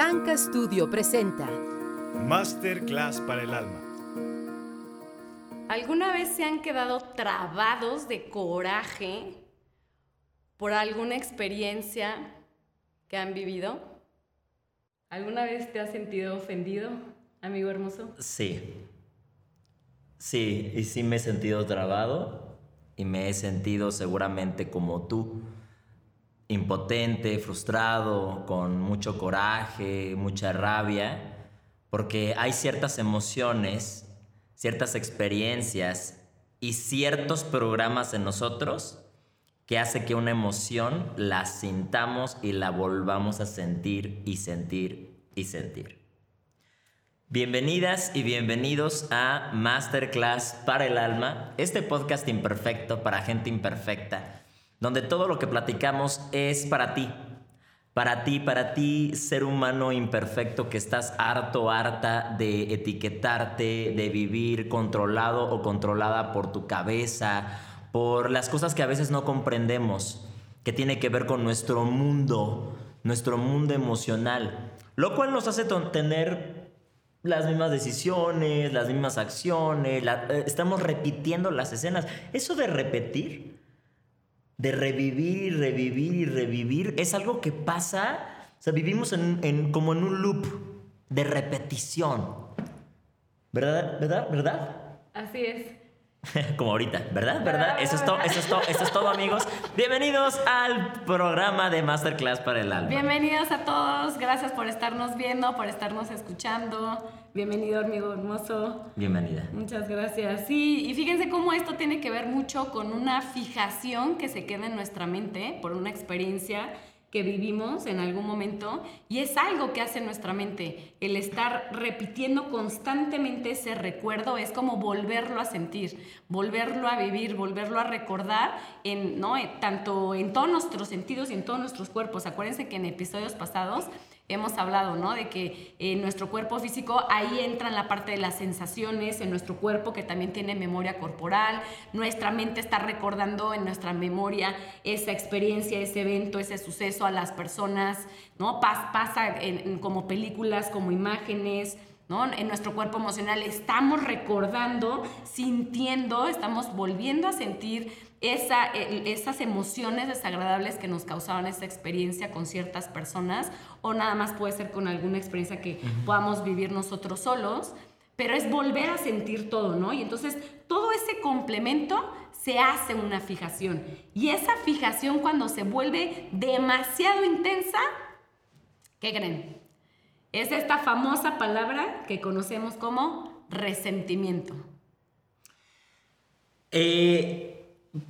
Tanka Studio presenta Masterclass para el alma. ¿Alguna vez se han quedado trabados de coraje por alguna experiencia que han vivido? ¿Alguna vez te has sentido ofendido, amigo hermoso? Sí. Sí, y sí me he sentido trabado y me he sentido seguramente como tú impotente, frustrado, con mucho coraje, mucha rabia, porque hay ciertas emociones, ciertas experiencias y ciertos programas en nosotros que hace que una emoción la sintamos y la volvamos a sentir y sentir y sentir. Bienvenidas y bienvenidos a Masterclass para el Alma, este podcast imperfecto para gente imperfecta donde todo lo que platicamos es para ti. Para ti, para ti, ser humano imperfecto que estás harto, harta de etiquetarte, de vivir controlado o controlada por tu cabeza, por las cosas que a veces no comprendemos, que tiene que ver con nuestro mundo, nuestro mundo emocional, lo cual nos hace tener las mismas decisiones, las mismas acciones, eh, estamos repitiendo las escenas. Eso de repetir de revivir y revivir y revivir, es algo que pasa, o sea, vivimos en, como en un loop de repetición. ¿Verdad? ¿Verdad? ¿Verdad? Así es. Como ahorita, ¿verdad? ¿Verdad? Eso es, todo, eso, es todo, eso es todo, amigos. Bienvenidos al programa de Masterclass para el Alma. Bienvenidos a todos. Gracias por estarnos viendo, por estarnos escuchando. Bienvenido, amigo hermoso. Bienvenida. Muchas gracias. Sí, y fíjense cómo esto tiene que ver mucho con una fijación que se queda en nuestra mente por una experiencia que vivimos en algún momento y es algo que hace nuestra mente. El estar repitiendo constantemente ese recuerdo es como volverlo a sentir, volverlo a vivir, volverlo a recordar en, ¿no? tanto en todos nuestros sentidos y en todos nuestros cuerpos. Acuérdense que en episodios pasados hemos hablado, ¿no? De que en nuestro cuerpo físico ahí entra en la parte de las sensaciones, en nuestro cuerpo que también tiene memoria corporal, nuestra mente está recordando en nuestra memoria esa experiencia, ese evento, ese suceso a las personas, ¿no? pasa en, como películas, como imágenes, ¿no? En nuestro cuerpo emocional estamos recordando, sintiendo, estamos volviendo a sentir esa, esas emociones desagradables que nos causaban esa experiencia con ciertas personas o nada más puede ser con alguna experiencia que podamos vivir nosotros solos, pero es volver a sentir todo, ¿no? Y entonces todo ese complemento se hace una fijación. Y esa fijación cuando se vuelve demasiado intensa, ¿qué creen? Es esta famosa palabra que conocemos como resentimiento. Eh,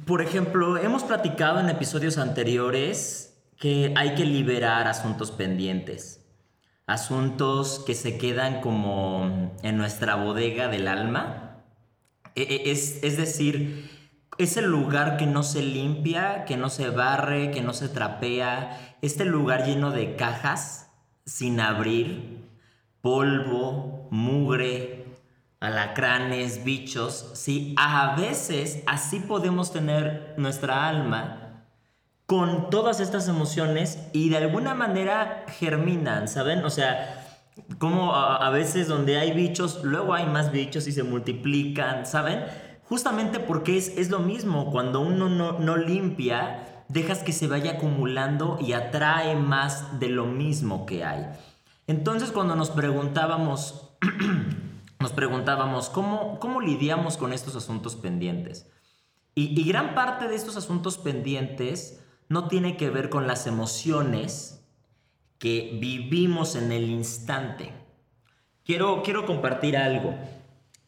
por ejemplo, hemos platicado en episodios anteriores que hay que liberar asuntos pendientes, asuntos que se quedan como en nuestra bodega del alma. E, e, es, es decir, es el lugar que no se limpia, que no se barre, que no se trapea, este lugar lleno de cajas sin abrir, polvo, mugre, alacranes, bichos. Sí, a veces así podemos tener nuestra alma con todas estas emociones y de alguna manera germinan, ¿saben? O sea, como a, veces donde hay bichos, luego hay más bichos y se multiplican, ¿saben? Justamente porque es, es lo mismo, cuando uno no, no limpia, dejas que se vaya acumulando y atrae más de lo mismo que hay. Entonces cuando nos preguntábamos, nos preguntábamos, ¿cómo, ¿cómo lidiamos con estos asuntos pendientes? Y, gran parte de estos asuntos pendientes no tiene que ver con las emociones que vivimos en el instante. Quiero, quiero compartir algo.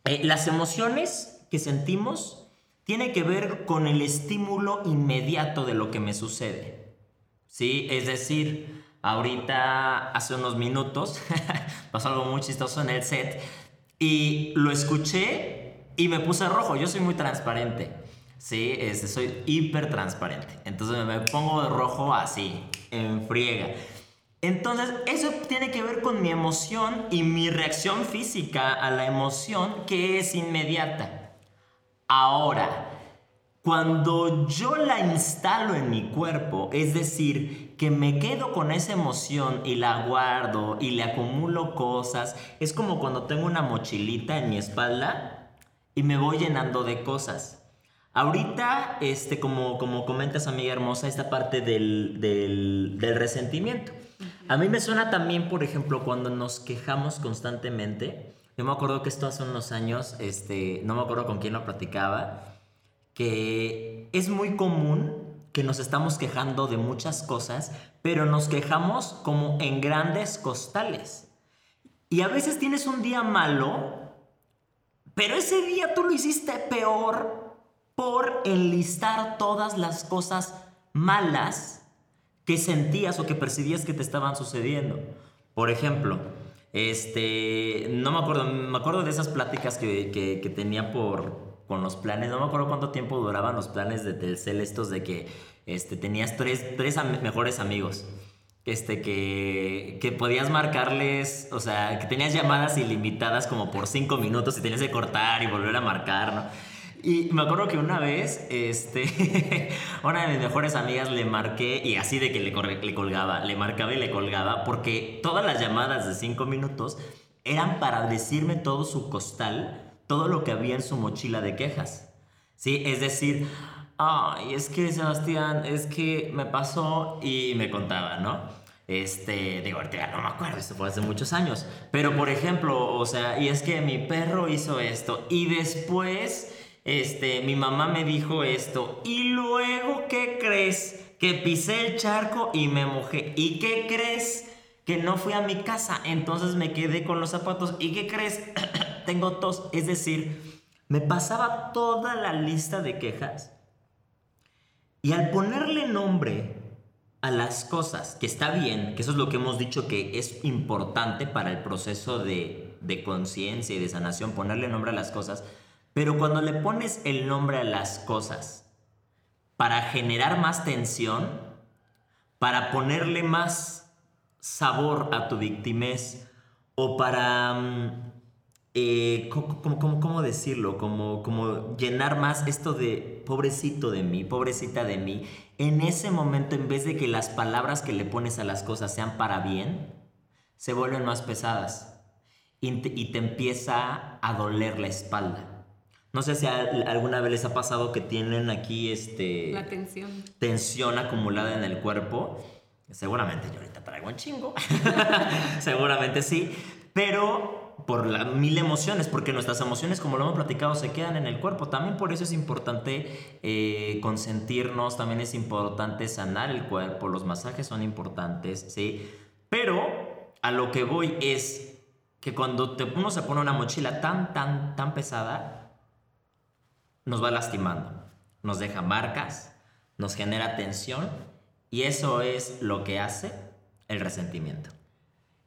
Eh, las emociones que sentimos tienen que ver con el estímulo inmediato de lo que me sucede. ¿Sí? Es decir, ahorita, hace unos minutos, pasó algo muy chistoso en el set y lo escuché y me puse rojo. Yo soy muy transparente. Sí, este, soy hiper transparente. Entonces me pongo de rojo así, en friega. Entonces, eso tiene que ver con mi emoción y mi reacción física a la emoción que es inmediata. Ahora, Cuando yo la instalo en mi cuerpo, es decir, que me quedo con esa emoción y la guardo y le acumulo cosas, es como cuando tengo una mochilita en mi espalda y me voy llenando de cosas. Ahorita, este, como, como comentas, amiga hermosa, esta parte del, del, del resentimiento. A mí me suena también, por ejemplo, cuando nos quejamos constantemente. Yo me acuerdo que esto hace unos años, este, no me acuerdo con quién lo platicaba, que es muy común que nos estamos quejando de muchas cosas, pero nos quejamos como en grandes costales. Y a veces tienes un día malo, pero ese día tú lo hiciste peor por enlistar todas las cosas malas que sentías o que percibías que te estaban sucediendo. Por ejemplo, este, no me acuerdo, me acuerdo de esas pláticas que, que tenía por, con los planes. No me acuerdo cuánto tiempo duraban los planes de Telcel estos de que este, tenías tres, mejores amigos. Este, que, que podías marcarles, o sea, que tenías llamadas ilimitadas como por cinco minutos y tenías que cortar y volver a marcar, ¿no? Y me acuerdo que una vez, este, una de mis mejores amigas le marqué y así de que le, le colgaba, le marcaba y le colgaba, porque todas las llamadas de cinco minutos eran para decirme todo su costal todo lo que había en su mochila de quejas. ¿Sí? Es decir, ay, es que Sebastián, es que me pasó y me contaba, ¿no? Este, digo, ahorita no me acuerdo, esto fue hace muchos años. Pero por ejemplo, o sea, y es que mi perro hizo esto y después, este, mi mamá me dijo esto y luego, ¿qué crees? Que pisé el charco y me mojé. ¿Y qué crees? Que no fui a mi casa, entonces me quedé con los zapatos. ¿Y qué crees? tengo tos. Es decir, me pasaba toda la lista de quejas y al ponerle nombre a las cosas, que está bien, que eso es lo que hemos dicho que es importante para el proceso de, de conciencia y de sanación, ponerle nombre a las cosas, pero cuando le pones el nombre a las cosas para generar más tensión, para ponerle más sabor a tu victimez o para mm, eh, ¿cómo, decirlo? Como, como llenar más esto de pobrecito de mí, pobrecita de mí. En ese momento, en vez de que las palabras que le pones a las cosas sean para bien, se vuelven más pesadas y te, empieza a doler la espalda. No sé si alguna vez les ha pasado que tienen aquí este... La tensión. Tensión acumulada en el cuerpo. Seguramente yo ahorita traigo un chingo. Seguramente sí. Pero por las mil emociones, porque nuestras emociones, como lo hemos platicado, se quedan en el cuerpo. También por eso es importante eh, consentirnos, también es importante sanar el cuerpo, los masajes son importantes, ¿sí? Pero a lo que voy es que cuando te, uno se pone una mochila tan, tan, tan pesada, nos va lastimando, nos deja marcas, nos genera tensión y eso es lo que hace el resentimiento.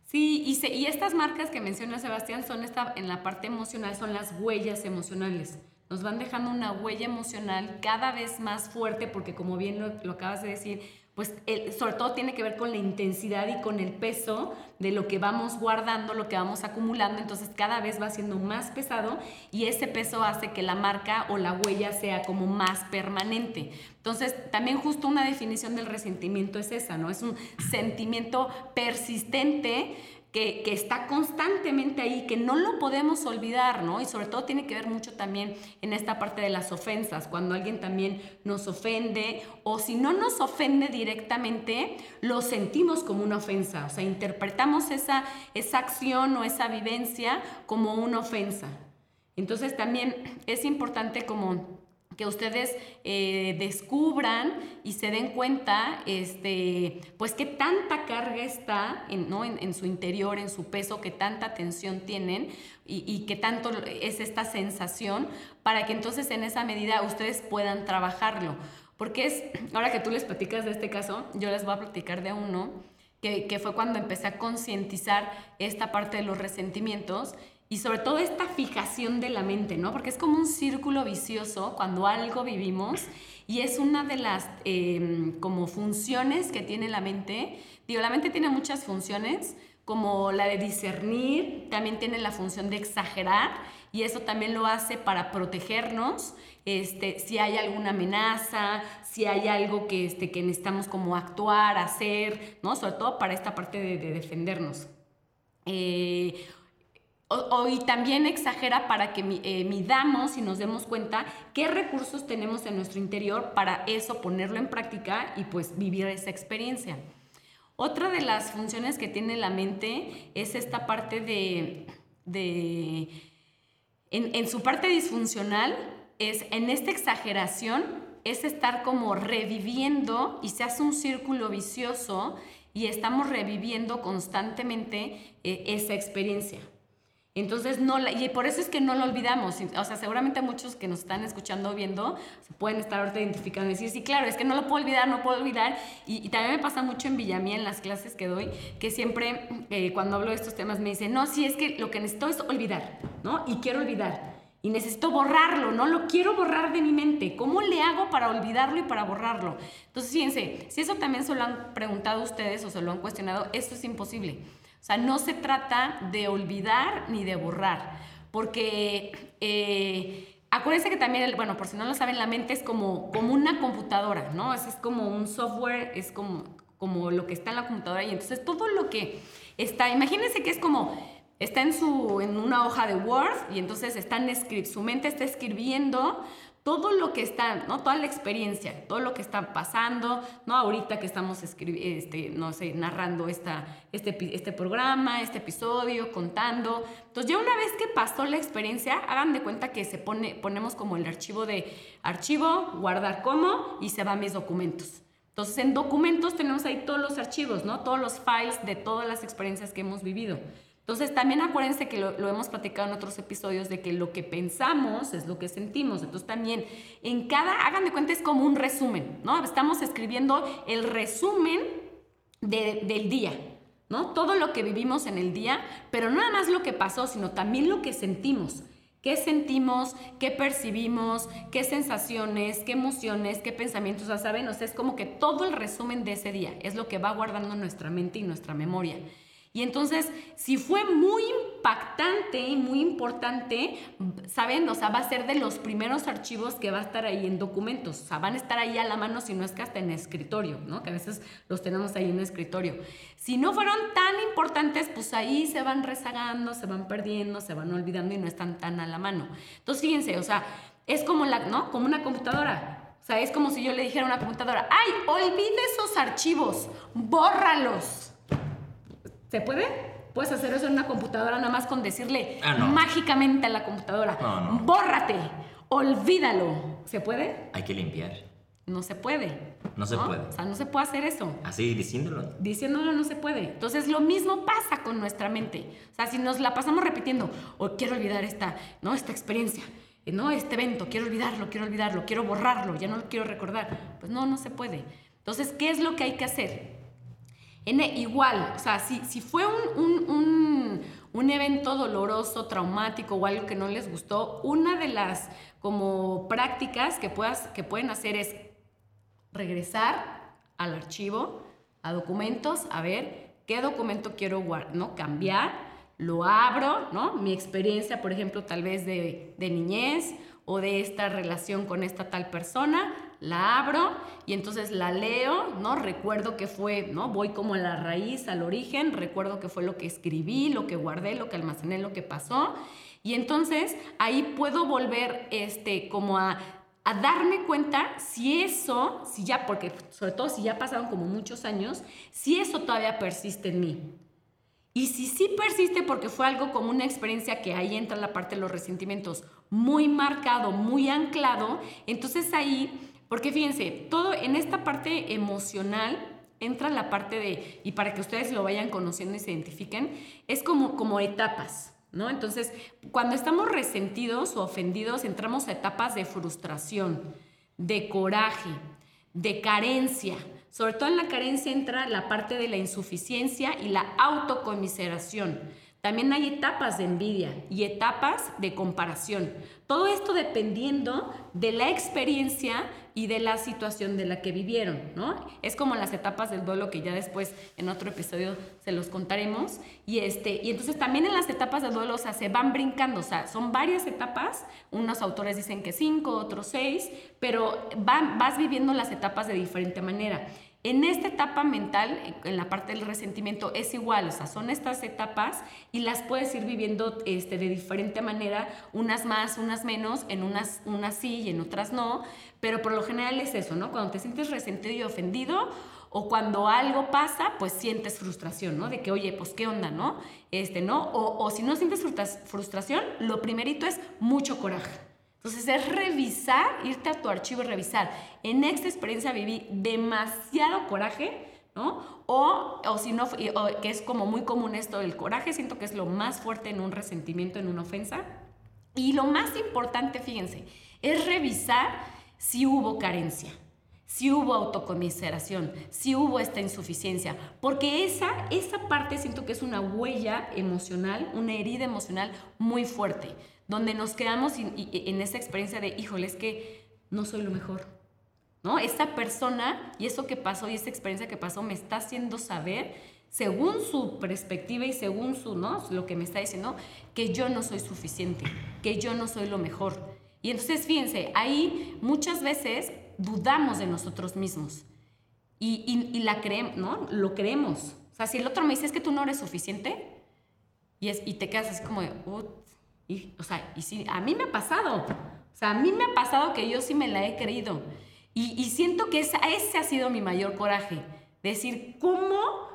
Sí, y, y estas marcas que menciona Sebastián son esta, en la parte emocional, son las huellas emocionales. Nos van dejando una huella emocional cada vez más fuerte porque como bien lo, lo acabas de decir, pues sobre todo tiene que ver con la intensidad y con el peso de lo que vamos guardando, lo que vamos acumulando, entonces cada vez va siendo más pesado y ese peso hace que la marca o la huella sea como más permanente. Entonces, también justo una definición del resentimiento es esa, ¿no? Es un sentimiento persistente que, está constantemente ahí, que no lo podemos olvidar, ¿no? Y sobre todo tiene que ver mucho también en esta parte de las ofensas, cuando alguien también nos ofende o si no nos ofende directamente, lo sentimos como una ofensa, o sea, interpretamos esa, esa acción o esa vivencia como una ofensa. Entonces también es importante como que ustedes eh, descubran y se den cuenta, este, pues que tanta carga está en, ¿no? en, su interior, en su peso, que tanta tensión tienen y, y que tanto es esta sensación, para que entonces en esa medida ustedes puedan trabajarlo. Porque es, ahora que tú les platicas de este caso, yo les voy a platicar de uno, que, que fue cuando empecé a concientizar esta parte de los resentimientos y sobre todo esta fijación de la mente, ¿no? Porque es como un círculo vicioso cuando algo vivimos y es una de las em, como funciones que tiene la mente. Digo, la mente tiene muchas funciones, como la de discernir, también tiene la función de exagerar y eso también lo hace para protegernos, este, si hay alguna amenaza, si hay algo que, este, que necesitamos como actuar, hacer, ¿no? Sobre todo para esta parte de, defendernos. Eh, y también exagera para que eh, midamos y nos demos cuenta qué recursos tenemos en nuestro interior para eso ponerlo en práctica y pues vivir esa experiencia. Otra de las funciones que tiene la mente es esta parte de, en su parte disfuncional, es en esta exageración, es estar como reviviendo y se hace un círculo vicioso y estamos reviviendo constantemente eh, esa experiencia. Entonces, no y por eso es que no lo olvidamos. O sea, seguramente muchos que nos están escuchando o viendo se pueden estar ahorita identificando y decir, sí, claro, es que no lo puedo olvidar, no puedo olvidar. Y, también me pasa mucho en Villamía, en las clases que doy, que siempre eh, cuando hablo de estos temas me dicen, no, sí, es que lo que necesito es olvidar, ¿no? Y quiero olvidar. Y necesito borrarlo, no lo quiero borrar de mi mente. ¿Cómo le hago para olvidarlo y para borrarlo? Entonces, fíjense, si eso también se lo han preguntado ustedes o se lo han cuestionado, esto es imposible. O sea, no se trata de olvidar ni de borrar, porque eh, acuérdense que también, bueno, por si no lo saben, la mente es como, como una computadora, ¿no? Es, es como un software, es como, como lo que está en la computadora y entonces todo lo que está, imagínense que es como está en, su, en una hoja de Word y entonces están su mente está escribiendo todo lo que está, ¿no? Toda la experiencia, todo lo que está pasando, ¿no? Ahorita que estamos este, no sé, narrando esta, este, este programa, este episodio, contando. Entonces, ya una vez que pasó la experiencia, hagan de cuenta que se pone, ponemos como el archivo de archivo, guardar como, y se van mis documentos. Entonces, en documentos tenemos ahí todos los archivos, ¿no? Todos los files de todas las experiencias que hemos vivido. Entonces, también acuérdense que lo, hemos platicado en otros episodios de que lo que pensamos es lo que sentimos. Entonces, también en cada, hagan de cuenta, es como un resumen, ¿no? Estamos escribiendo el resumen del día, ¿no? Todo lo que vivimos en el día, pero no nada más lo que pasó, sino también lo que sentimos. ¿Qué sentimos? ¿Qué percibimos? ¿Qué sensaciones? ¿Qué emociones? ¿Qué pensamientos? O sea, ¿saben? O sea, es como que todo el resumen de ese día es lo que va guardando nuestra mente y nuestra memoria. Y entonces, si fue muy impactante y muy importante, ¿saben? O sea, va a ser de los primeros archivos que va a estar ahí en documentos. O sea, van a estar ahí a la mano si no es que hasta en escritorio, ¿no? Que a veces los tenemos ahí en escritorio. Si no fueron tan importantes, pues ahí se van rezagando, se van perdiendo, se van olvidando y no están tan a la mano. Entonces, fíjense, o sea, es como la, ¿no? Como una computadora. O sea, es como si yo le dijera a una computadora, ay, olvide esos archivos, bórralos. ¿Se puede? Puedes hacer eso en una computadora nada más con decirle ah, mágicamente a la computadora, bórrate, olvídalo. ¿Se puede? Hay que limpiar. No se puede. No se puede. O sea, no se puede hacer eso. Así diciéndolo. Diciéndolo no se puede. Entonces, lo mismo pasa con nuestra mente. O sea, si nos la pasamos repitiendo, o oh, quiero olvidar esta, ¿no? esta experiencia, no este evento, quiero olvidarlo, quiero olvidarlo, quiero borrarlo, ya no lo quiero recordar. Pues no, no se puede. Entonces, ¿qué es lo que hay que hacer? Igual, o sea, si, si fue un, un, un, evento doloroso, traumático o algo que no les gustó, una de las como prácticas que, puedas, que pueden hacer es regresar al archivo, a documentos, a ver qué documento quiero ¿no? cambiar, lo abro, ¿no? Mi experiencia, por ejemplo, tal vez de, de niñez o de esta relación con esta tal persona, la abro y entonces la leo, ¿no? Recuerdo que fue, ¿no? Voy como a la raíz, al origen, recuerdo que fue lo que escribí, lo que guardé, lo que almacené, lo que pasó. Y entonces ahí puedo volver, este, como a, a darme cuenta si eso, si ya, porque sobre todo si ya pasaron como muchos años, si eso todavía persiste en mí. Y si sí persiste porque fue algo como una experiencia que ahí entra la parte de los resentimientos muy marcado, muy anclado, entonces ahí porque fíjense, todo en esta parte emocional entra la parte de, y para que ustedes lo vayan conociendo y se identifiquen, es como, como etapas. ¿No? Entonces, cuando estamos resentidos o ofendidos, entramos a etapas de frustración, de coraje, de carencia. Sobre todo en la carencia entra la parte de la insuficiencia y la autocomiseración. también hay etapas de envidia y etapas de comparación. Todo esto dependiendo de la experiencia y de la situación de la que vivieron, ¿no? Es como las etapas del duelo que ya después en otro episodio se los contaremos. Y, este, y entonces también en las etapas del duelo, o sea, se van brincando, o sea, son varias etapas. Unos autores dicen que cinco, otros seis, pero van, vas viviendo las etapas de diferente manera. En esta etapa mental, en la parte del resentimiento, es igual, o sea, son estas etapas y las puedes ir viviendo este, de diferente manera, unas más, unas menos, en unas, unas sí y en otras no, pero por lo general es eso, ¿no? Cuando te sientes resentido y ofendido o cuando algo pasa, pues sientes frustración, ¿no? De que, oye, pues qué onda, ¿no? Este, ¿no? O, o si no sientes frustración, lo primerito es mucho coraje. Entonces es revisar, irte a tu archivo y revisar. En esta experiencia viví demasiado coraje, ¿no? O, o si no, que es como muy común esto del coraje, siento que es lo más fuerte en un resentimiento, en una ofensa. Y lo más importante, fíjense, es revisar si hubo carencia, si hubo autocomiseración, si hubo esta insuficiencia, porque esa, esa parte siento que es una huella emocional, una herida emocional muy fuerte donde nos quedamos en esa experiencia de, híjole, es que no soy lo mejor. ¿No? Esta persona y eso que pasó y esta experiencia que pasó me está haciendo saber, según su perspectiva y según su, ¿no? Lo que me está diciendo, que yo no soy suficiente, que yo no soy lo mejor. Y entonces, fíjense, ahí muchas veces dudamos de nosotros mismos y, y, la creemos, ¿no? Lo creemos. O sea, si el otro me dice es que tú no eres suficiente y, es, y te quedas así como de, y, o sea, y sí, a mí me ha pasado. O sea, a mí me ha pasado que yo sí me la he creído. Y, y siento que esa, ese ha sido mi mayor coraje. Decir, ¿cómo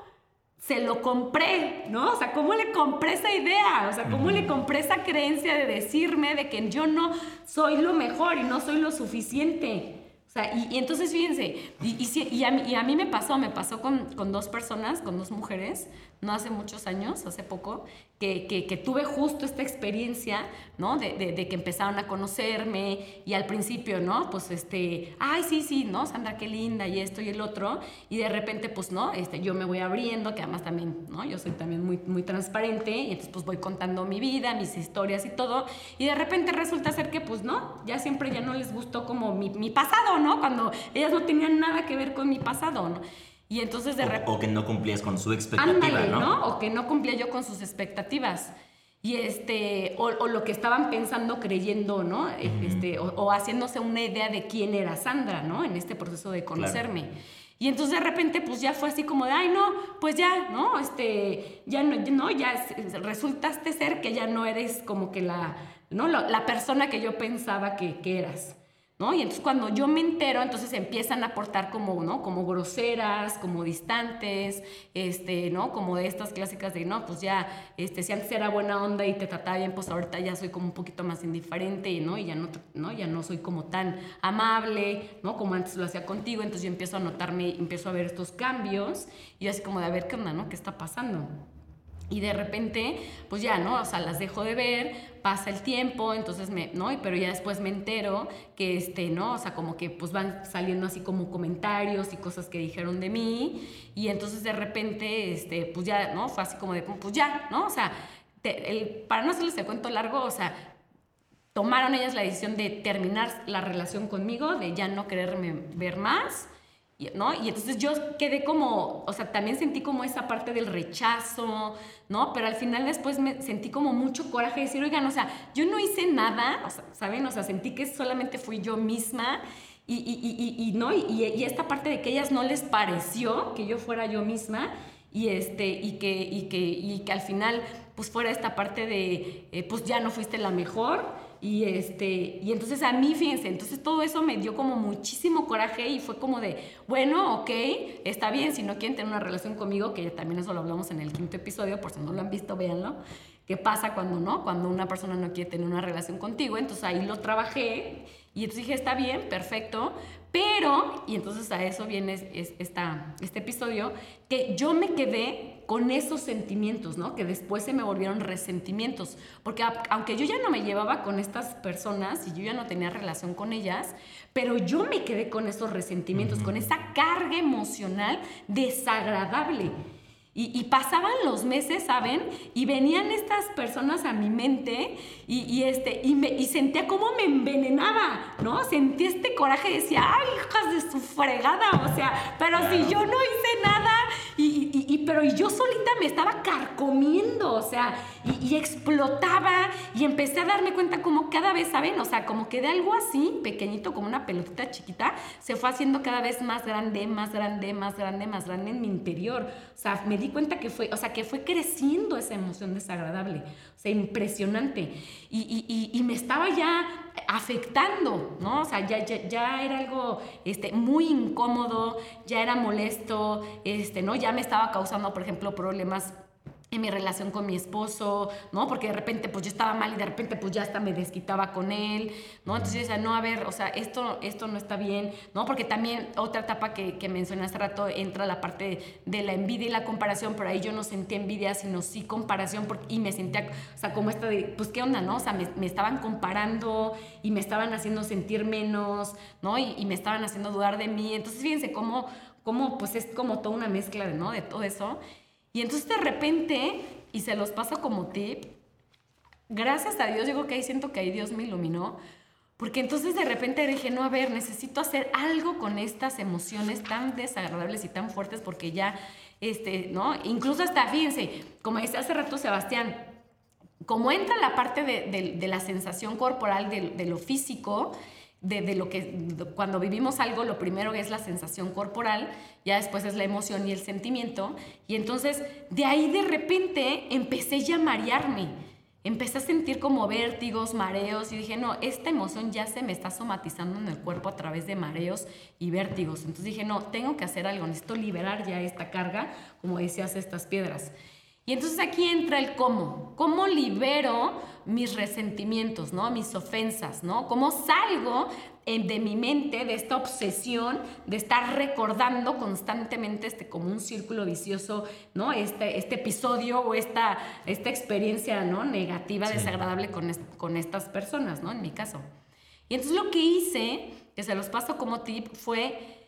se lo compré? ¿No? O sea, ¿cómo le compré esa idea? O sea, ¿cómo le compré esa creencia de decirme de que yo no soy lo mejor y no soy lo suficiente? O sea, y, entonces fíjense, y, y, a mí, a mí, me pasó, me pasó con, con, dos personas, con dos mujeres, no hace muchos años, hace poco, que, que, tuve justo esta experiencia, ¿no? De, de, que empezaron a conocerme y al principio, ¿no? Pues este, ay, sí, sí, ¿no? Sandra, qué linda y esto y el otro. Y de repente, pues, ¿no? Este, yo me voy abriendo, que además también, ¿no? Yo soy también muy, muy transparente y entonces pues voy contando mi vida, mis historias y todo. Y de repente resulta ser que, pues, ¿no? Ya siempre ya no les gustó como mi, mi pasado, ¿no? Cuando ellas no tenían nada que ver con mi pasado, ¿no? Y entonces de repente... O, que no cumplías con su expectativa, ¿no? O que no cumplía yo con sus expectativas. Y este, o, lo que estaban pensando, creyendo, ¿no? este, o, haciéndose una idea de quién era Sandra, ¿no? En este proceso de conocerme. Y entonces de repente, pues ya fue así como de, ay, no, pues ya, ¿no? Este, ya no, no ya resultaste ser que ya no eres como que la, ¿no? La, persona que yo pensaba que, que eras. ¿No? Y entonces cuando yo me entero, entonces empiezan a portar como, ¿no? Como groseras, como distantes, este, ¿no? Como de estas clásicas de, no, pues ya, este, si antes era buena onda y te trataba bien, pues ahorita ya soy como un poquito más indiferente, ¿no? Y ya no, ¿no? Ya no soy como tan amable, ¿no? Como antes lo hacía contigo, entonces yo empiezo a notarme, empiezo a ver estos cambios y así como de, a ver, ¿qué onda, no? ¿Qué está pasando? Y de repente, pues ya, ¿no? O sea, las dejo de ver, pasa el tiempo, entonces me, ¿no? Pero ya después me entero que, este, ¿no? O sea, como que pues van saliendo así como comentarios y cosas que dijeron de mí. Y entonces de repente, este, pues ya, ¿no? Fue así como de, pues ya, ¿no? O sea, el, para no hacerles el cuento largo, o sea, tomaron ellas la decisión de terminar la relación conmigo, de ya no quererme ver más ¿no? Y entonces yo quedé como, o sea, también sentí como esa parte del rechazo, ¿no? Pero al final después me sentí como mucho coraje de decir, oigan, o sea, yo no hice nada, o sea, ¿saben? O sea, sentí que solamente fui yo misma y, y, y, y ¿no? Y, esta parte de que ellas no les pareció que yo fuera yo misma y, este, y, que, y, que, y que al final pues fuera esta parte de, eh, pues ya no fuiste la mejor y, este, y entonces a mí, fíjense, entonces todo eso me dio como muchísimo coraje y fue como de, bueno, ok, está bien, si no quieren tener una relación conmigo, que también eso lo hablamos en el quinto episodio, por si no lo han visto, véanlo, qué pasa cuando no, cuando una persona no quiere tener una relación contigo, entonces ahí lo trabajé y entonces dije, está bien, perfecto, pero, y entonces a eso viene esta, este episodio, que yo me quedé con esos sentimientos, ¿no? Que después se me volvieron resentimientos. Porque aunque yo ya no me llevaba con estas personas y yo ya no tenía relación con ellas, pero yo me quedé con esos resentimientos, con esa carga emocional desagradable. Y, pasaban los meses, ¿saben? Y venían estas personas a mi mente y, este, y, me, y sentía cómo me envenenaba, ¿no? Sentía este coraje y decía, ay, hijas de su fregada, o sea, pero si yo no hice nada y, y, pero yo solita me estaba carcomiendo, o sea, y, explotaba y empecé a darme cuenta como cada vez, ¿saben? O sea, como que de algo así, pequeñito, como una pelotita chiquita, se fue haciendo cada vez más grande, más grande, más grande, más grande en mi interior. O sea, me di cuenta que fue, o sea, que fue creciendo esa emoción desagradable, o sea, impresionante. Y, y, me estaba ya afectando, ¿no? O sea, ya, ya, ya, era algo este, muy incómodo, ya era molesto, este, ¿no? Ya me estaba causando, por ejemplo, problemas en mi relación con mi esposo, ¿no? Porque de repente pues yo estaba mal y de repente pues ya hasta me desquitaba con él, ¿no? Entonces yo decía, no, a ver, o sea, esto, esto no está bien, ¿no? Porque también otra etapa que, que mencioné hace rato entra la parte de la envidia y la comparación, pero ahí yo no sentía envidia, sino sí comparación y me sentía, o sea, como esta de, pues qué onda, ¿no? O sea, me, me estaban comparando y me estaban haciendo sentir menos, ¿no? Y, y, me estaban haciendo dudar de mí. Entonces fíjense cómo, cómo pues es como toda una mezcla, ¿no? De todo eso. Y entonces de repente, y se los paso como tip, gracias a Dios, digo que ahí siento que ahí Dios me iluminó, porque entonces de repente dije, no, a ver, necesito hacer algo con estas emociones tan desagradables y tan fuertes porque ya, este, ¿no? Incluso hasta, fíjense, como decía hace rato Sebastián, como entra la parte de, la sensación corporal, de lo físico, de, lo que cuando vivimos algo, lo primero es la sensación corporal, ya después es la emoción y el sentimiento. Y entonces de ahí de repente empecé ya a marearme. Empecé a sentir como vértigos, mareos y dije, no, esta emoción ya se me está somatizando en el cuerpo a través de mareos y vértigos. Entonces dije, no, tengo que hacer algo, necesito liberar ya esta carga, como decías, estas piedras. Y entonces aquí entra el cómo. ¿Cómo libero mis resentimientos, ¿no? Mis ofensas, ¿no? ¿Cómo salgo de mi mente de esta obsesión de estar recordando constantemente este como un círculo vicioso, ¿no? Este, este episodio o esta, esta experiencia, ¿no? Negativa, desagradable con, con estas personas, ¿no? En mi caso. Y entonces lo que hice, que se los paso como tip, fue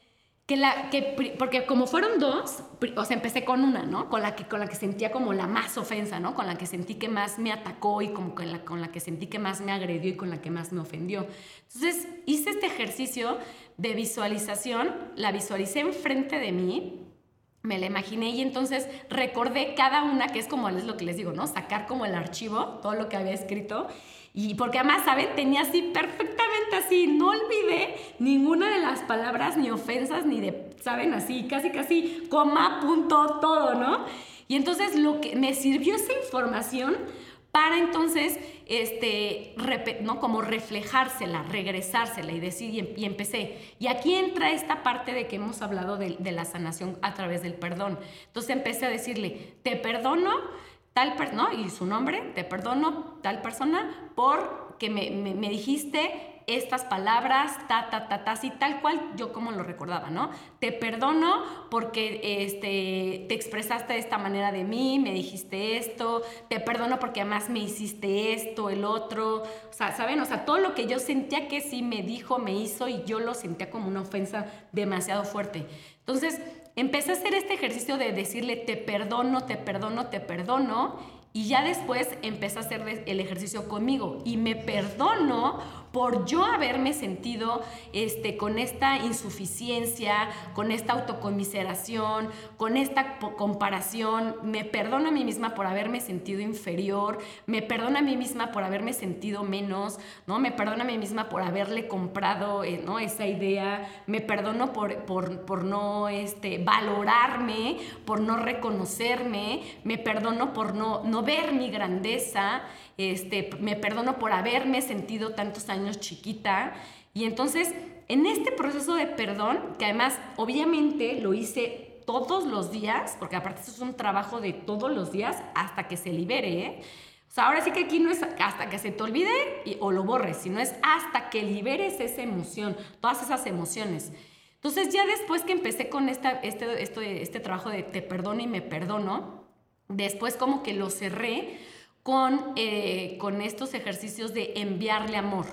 que la, que, porque como fueron dos, o sea, empecé con una, ¿no? Con la que, con la que sentía como la más ofensa, ¿no? Con la que sentí que más me atacó y como con la, con la que sentí que más me agredió y con la que más me ofendió. Entonces, hice este ejercicio de visualización, la visualicé enfrente de mí, me la imaginé y entonces recordé cada una, que es como es lo que les digo, ¿no? Sacar como el archivo, todo lo que había escrito y porque además, ¿saben? Tenía así perfectamente así, no olvidé ninguna de las palabras, ni ofensas, ni de, ¿saben? Así, casi, casi, coma, punto, todo, ¿no? Y entonces lo que me sirvió esa información para entonces, este, ¿no? Como reflejársela, regresársela y decir, y, em, y, empecé. Y aquí entra esta parte de que hemos hablado de, de la sanación a través del perdón. Entonces empecé a decirle, te perdono tal persona. Y su nombre, te perdono, tal persona, porque me, me, dijiste estas palabras, ta, ta, ta, ta, así tal cual yo como lo recordaba, ¿no? Te perdono porque este, te expresaste de esta manera de mí, me dijiste esto, te perdono porque además me hiciste esto, el otro, o sea, ¿saben? O sea, todo lo que yo sentía que sí me dijo, me hizo y yo lo sentía como una ofensa demasiado fuerte. Entonces, empecé a hacer este ejercicio de decirle te perdono, te perdono, te perdono. Y ya después empecé a hacer el ejercicio conmigo y me perdono por yo haberme sentido este, con esta insuficiencia, con esta autocomiseración, con esta comparación. Me perdono a mí misma por haberme sentido inferior, me perdono a mí misma por haberme sentido menos, ¿no? Me perdono a mí misma por haberle comprado eh, ¿no? esa idea, me perdono por, por, por no este, valorarme, por no reconocerme, me perdono por no, no ver mi grandeza. Este, me perdono por haberme sentido tantos años chiquita. Y entonces, en este proceso de perdón, que además obviamente lo hice todos los días, porque aparte eso es un trabajo de todos los días hasta que se libere, ¿eh? O sea, ahora sí que aquí no es hasta que se te olvide o lo borres, sino es hasta que liberes esa emoción, todas esas emociones. Entonces ya después que empecé con esta, este, este, este trabajo de te perdono y me perdono, después como que lo cerré con, eh, con estos ejercicios de enviarle amor.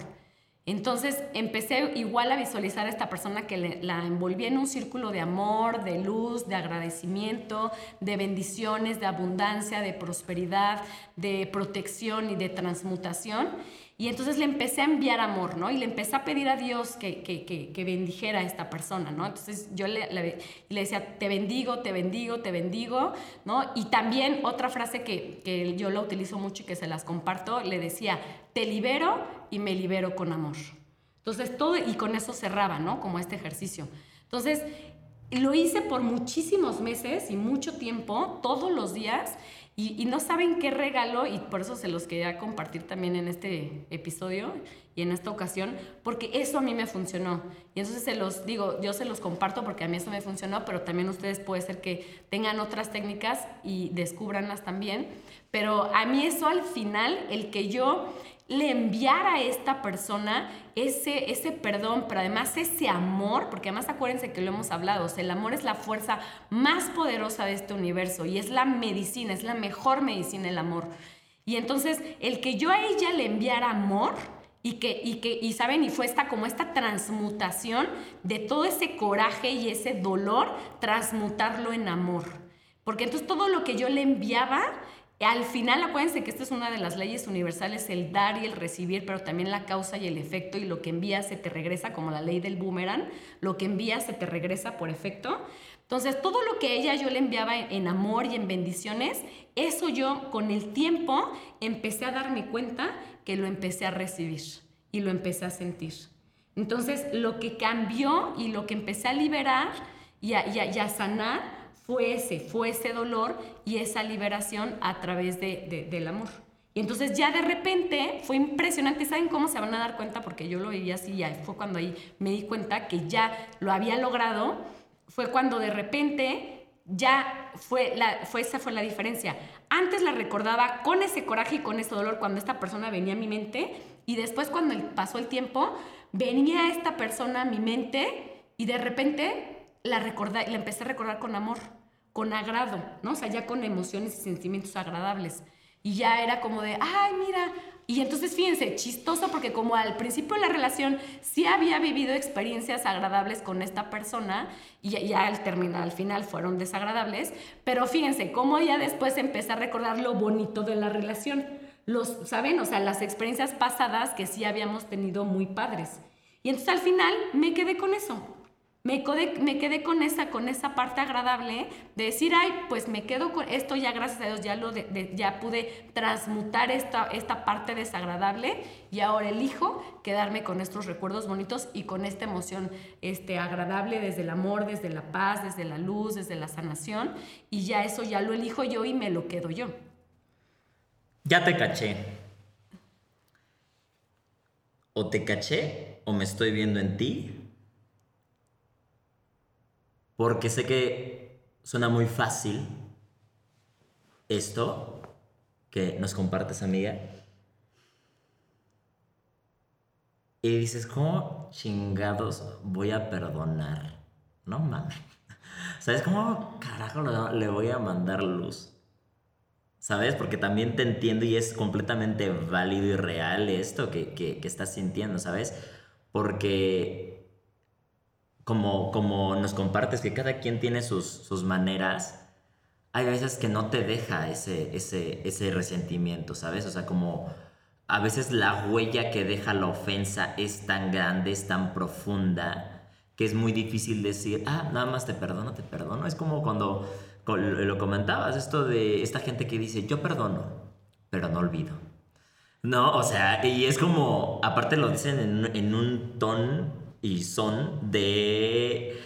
Entonces empecé igual a visualizar a esta persona que la envolvía en un círculo de amor, de luz, de agradecimiento, de bendiciones, de abundancia, de prosperidad, de protección y de transmutación. Y entonces le empecé a enviar amor, ¿no? Y le empecé a pedir a Dios que, que, que, bendijera a esta persona, ¿no? Entonces yo le, le, le decía, te bendigo, te bendigo, te bendigo, ¿no? Y también otra frase que, que yo la utilizo mucho y que se las comparto, le decía, te libero y me libero con amor. Entonces todo, y con eso cerraba, ¿no? Como este ejercicio. Entonces lo hice por muchísimos meses y mucho tiempo, todos los días, y, no saben qué regalo, y por eso se los quería compartir también en este episodio y en esta ocasión, porque eso a mí me funcionó. Y entonces se los digo, yo se los comparto porque a mí eso me funcionó, pero también ustedes puede ser que tengan otras técnicas y descubranlas también. Pero a mí eso al final, el que yo le enviara a esta persona ese, ese perdón, pero además ese amor, porque además acuérdense que lo hemos hablado, o sea, el amor es la fuerza más poderosa de este universo y es la medicina, es la mejor medicina el amor. Y entonces el que yo a ella le enviara amor y que, y que, y saben, y fue esta como esta transmutación de todo ese coraje y ese dolor, transmutarlo en amor. Porque entonces todo lo que yo le enviaba, al final, acuérdense que esta es una de las leyes universales, el dar y el recibir, pero también la causa y el efecto, y lo que envías se te regresa, como la ley del boomerang, lo que envías se te regresa por efecto. Entonces, todo lo que ella yo le enviaba en amor y en bendiciones, eso yo con el tiempo empecé a darme cuenta que lo empecé a recibir y lo empecé a sentir. Entonces, lo que cambió y lo que empecé a liberar y a, y y a sanar fue ese, fue ese dolor y esa liberación a través de, de, del amor. Y entonces ya de repente fue impresionante, ¿saben cómo se van a dar cuenta? Porque yo lo viví así, ya fue cuando ahí me di cuenta que ya lo había logrado, fue cuando de repente ya fue, la, fue esa fue la diferencia. Antes la recordaba con ese coraje y con ese dolor cuando esta persona venía a mi mente y después cuando pasó el tiempo, venía esta persona a mi mente y de repente la, recordé, la empecé a recordar con amor con agrado, ¿no? O sea, ya con emociones y sentimientos agradables. Y ya era como de, ay, mira. Y entonces, fíjense, chistoso porque como al principio de la relación sí había vivido experiencias agradables con esta persona y ya al terminar, al final fueron desagradables, pero fíjense cómo ya después empecé a recordar lo bonito de la relación. Los, ¿saben? O sea, las experiencias pasadas que sí habíamos tenido muy padres. Y entonces al final me quedé con eso. Me quedé, con, esa, parte agradable de decir, ay, pues me quedo con esto, ya gracias a Dios ya, lo ya pude transmutar esta, esta parte desagradable y ahora elijo quedarme con estos recuerdos bonitos y con esta emoción este, agradable desde el amor, desde la paz, desde la luz, desde la sanación y ya eso ya lo elijo yo y me lo quedo yo. Ya te caché. O te caché o me estoy viendo en ti porque sé que suena muy fácil esto que nos compartes, amiga. Y dices, ¿cómo chingados voy a perdonar? No mames. ¿Sabes cómo carajo le voy a mandar luz? ¿Sabes? Porque también te entiendo y es completamente válido y real esto que, que, que estás sintiendo, ¿sabes? Porque como, como nos compartes, que cada quien tiene sus, sus maneras, hay veces que no te deja ese, ese, ese resentimiento, ¿sabes? O sea, como a veces la huella que deja la ofensa es tan grande, es tan profunda, que es muy difícil decir, ah, nada más te perdono, te perdono. Es como cuando lo comentabas, esto de esta gente que dice, yo perdono, pero no olvido. No, o sea, y es como, aparte lo dicen en, en un ton y son de...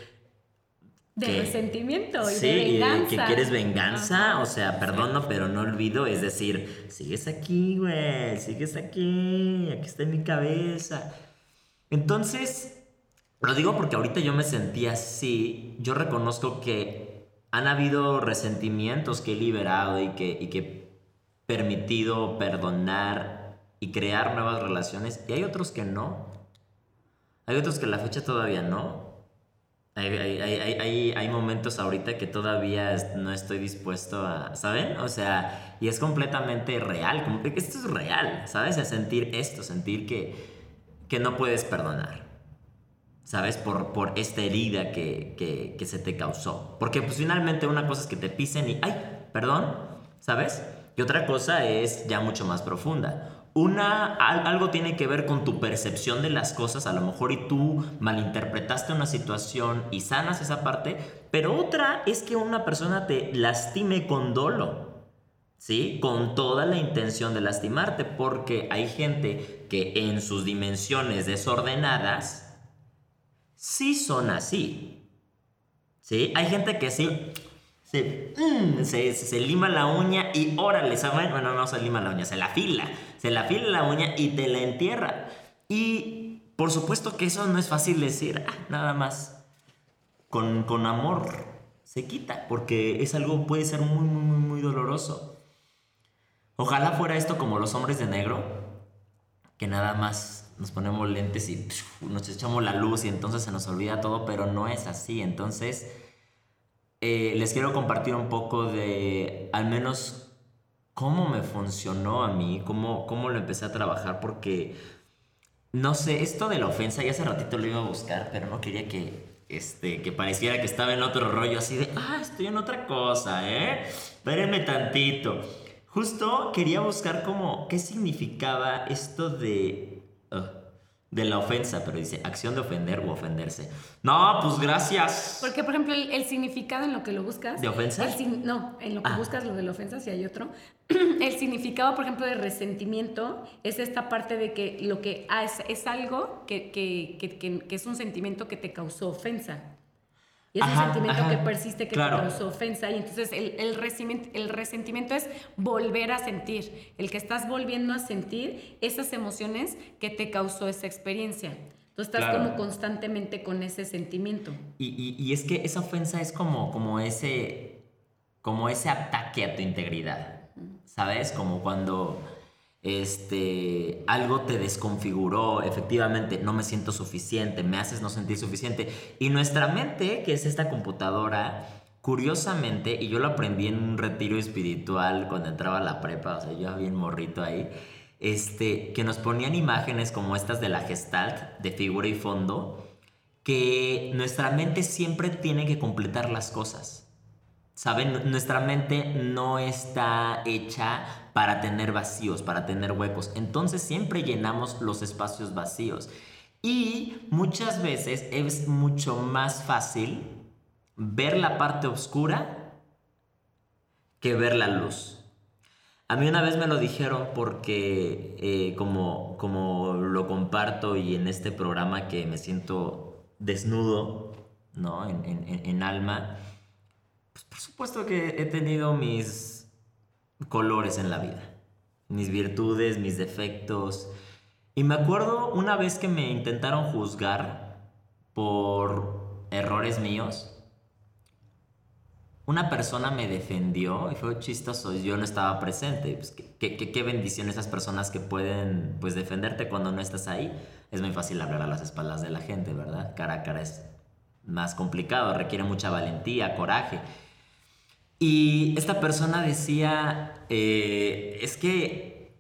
De que, resentimiento y sí, de venganza. que quieres venganza, o sea, perdono, pero no olvido, es decir, sigues aquí, güey, sigues aquí, aquí está en mi cabeza. Entonces, lo digo porque ahorita yo me sentí así, yo reconozco que han habido resentimientos que he liberado y que, y que he permitido perdonar y crear nuevas relaciones, y hay otros que no. Hay otros que la fecha todavía no. Hay, hay, hay, hay, momentos ahorita que todavía no estoy dispuesto a, ¿saben? O sea, y es completamente real, como que esto es real, ¿sabes? A sentir esto, sentir que, que no puedes perdonar. ¿Sabes? Por, por esta herida que, que, que se te causó. Porque pues finalmente una cosa es que te pisen y, ay, perdón, ¿sabes? Y otra cosa es ya mucho más profunda. Una, algo tiene que ver con tu percepción de las cosas, a lo mejor y tú malinterpretaste una situación y sanas esa parte, pero otra es que una persona te lastime con dolo, ¿sí? Con toda la intención de lastimarte, porque hay gente que en sus dimensiones desordenadas sí son así, ¿sí? Hay gente que sí Mm, se, se, lima la uña y órale, ¿saben? Bueno, no se lima la uña, se la fila. Se la fila la uña y te la entierra. Y por supuesto que eso no es fácil decir, ah, nada más. Con, con amor se quita, porque es algo, puede ser muy, muy, muy, muy doloroso. Ojalá fuera esto como los hombres de negro, que nada más nos ponemos lentes y nos echamos la luz y entonces se nos olvida todo, pero no es así. Entonces eh, les quiero compartir un poco de al menos cómo me funcionó a mí, cómo, cómo lo empecé a trabajar, porque no sé, esto de la ofensa, ya hace ratito lo iba a buscar, pero no quería que, este, que pareciera que estaba en otro rollo así de, ah, estoy en otra cosa, ¿eh? Espérenme tantito. Justo quería buscar como qué significaba esto de de la ofensa, pero dice acción de ofender o ofenderse. No, pues gracias. Porque, por ejemplo, el, significado en lo que lo buscas. ¿De ofensa? no, en lo que ah. buscas lo de la ofensa, si hay otro. el significado, por ejemplo, de resentimiento es esta parte de que lo que es, es algo que, que, que, que es un sentimiento que te causó ofensa. Y es un sentimiento que persiste, que te causó ofensa. Y entonces el, el, resentimiento, el resentimiento es volver a sentir. El que estás volviendo a sentir esas emociones que te causó esa experiencia. Tú estás como constantemente con ese sentimiento. Y, y, y, es que esa ofensa es como, como, ese, como ese ataque a tu integridad. ¿Sabes? Como cuando este, algo te desconfiguró, efectivamente, no me siento suficiente, me haces no sentir suficiente. Y nuestra mente, que es esta computadora, curiosamente, y yo lo aprendí en un retiro espiritual cuando entraba a la prepa, o sea, yo bien morrito ahí, este, que nos ponían imágenes como estas de la gestalt, de figura y fondo, que nuestra mente siempre tiene que completar las cosas. ¿Saben? Nuestra mente no está hecha para tener vacíos, para tener huecos. Entonces siempre llenamos los espacios vacíos. Y muchas veces es mucho más fácil ver la parte oscura que ver la luz. A mí una vez me lo dijeron porque eh, como, como lo comparto y en este programa que me siento desnudo, ¿no? En, en alma, pues por supuesto que he tenido mis colores en la vida, mis virtudes, mis defectos. Y me acuerdo una vez que me intentaron juzgar por errores míos. Una persona me defendió y fue chistoso, yo no estaba presente. Pues, qué, qué, bendición esas personas que pueden pues, defenderte cuando no estás ahí. Es muy fácil hablar a las espaldas de la gente, ¿verdad? Cara a cara es más complicado, requiere mucha valentía, coraje. Y esta persona decía, eh, es que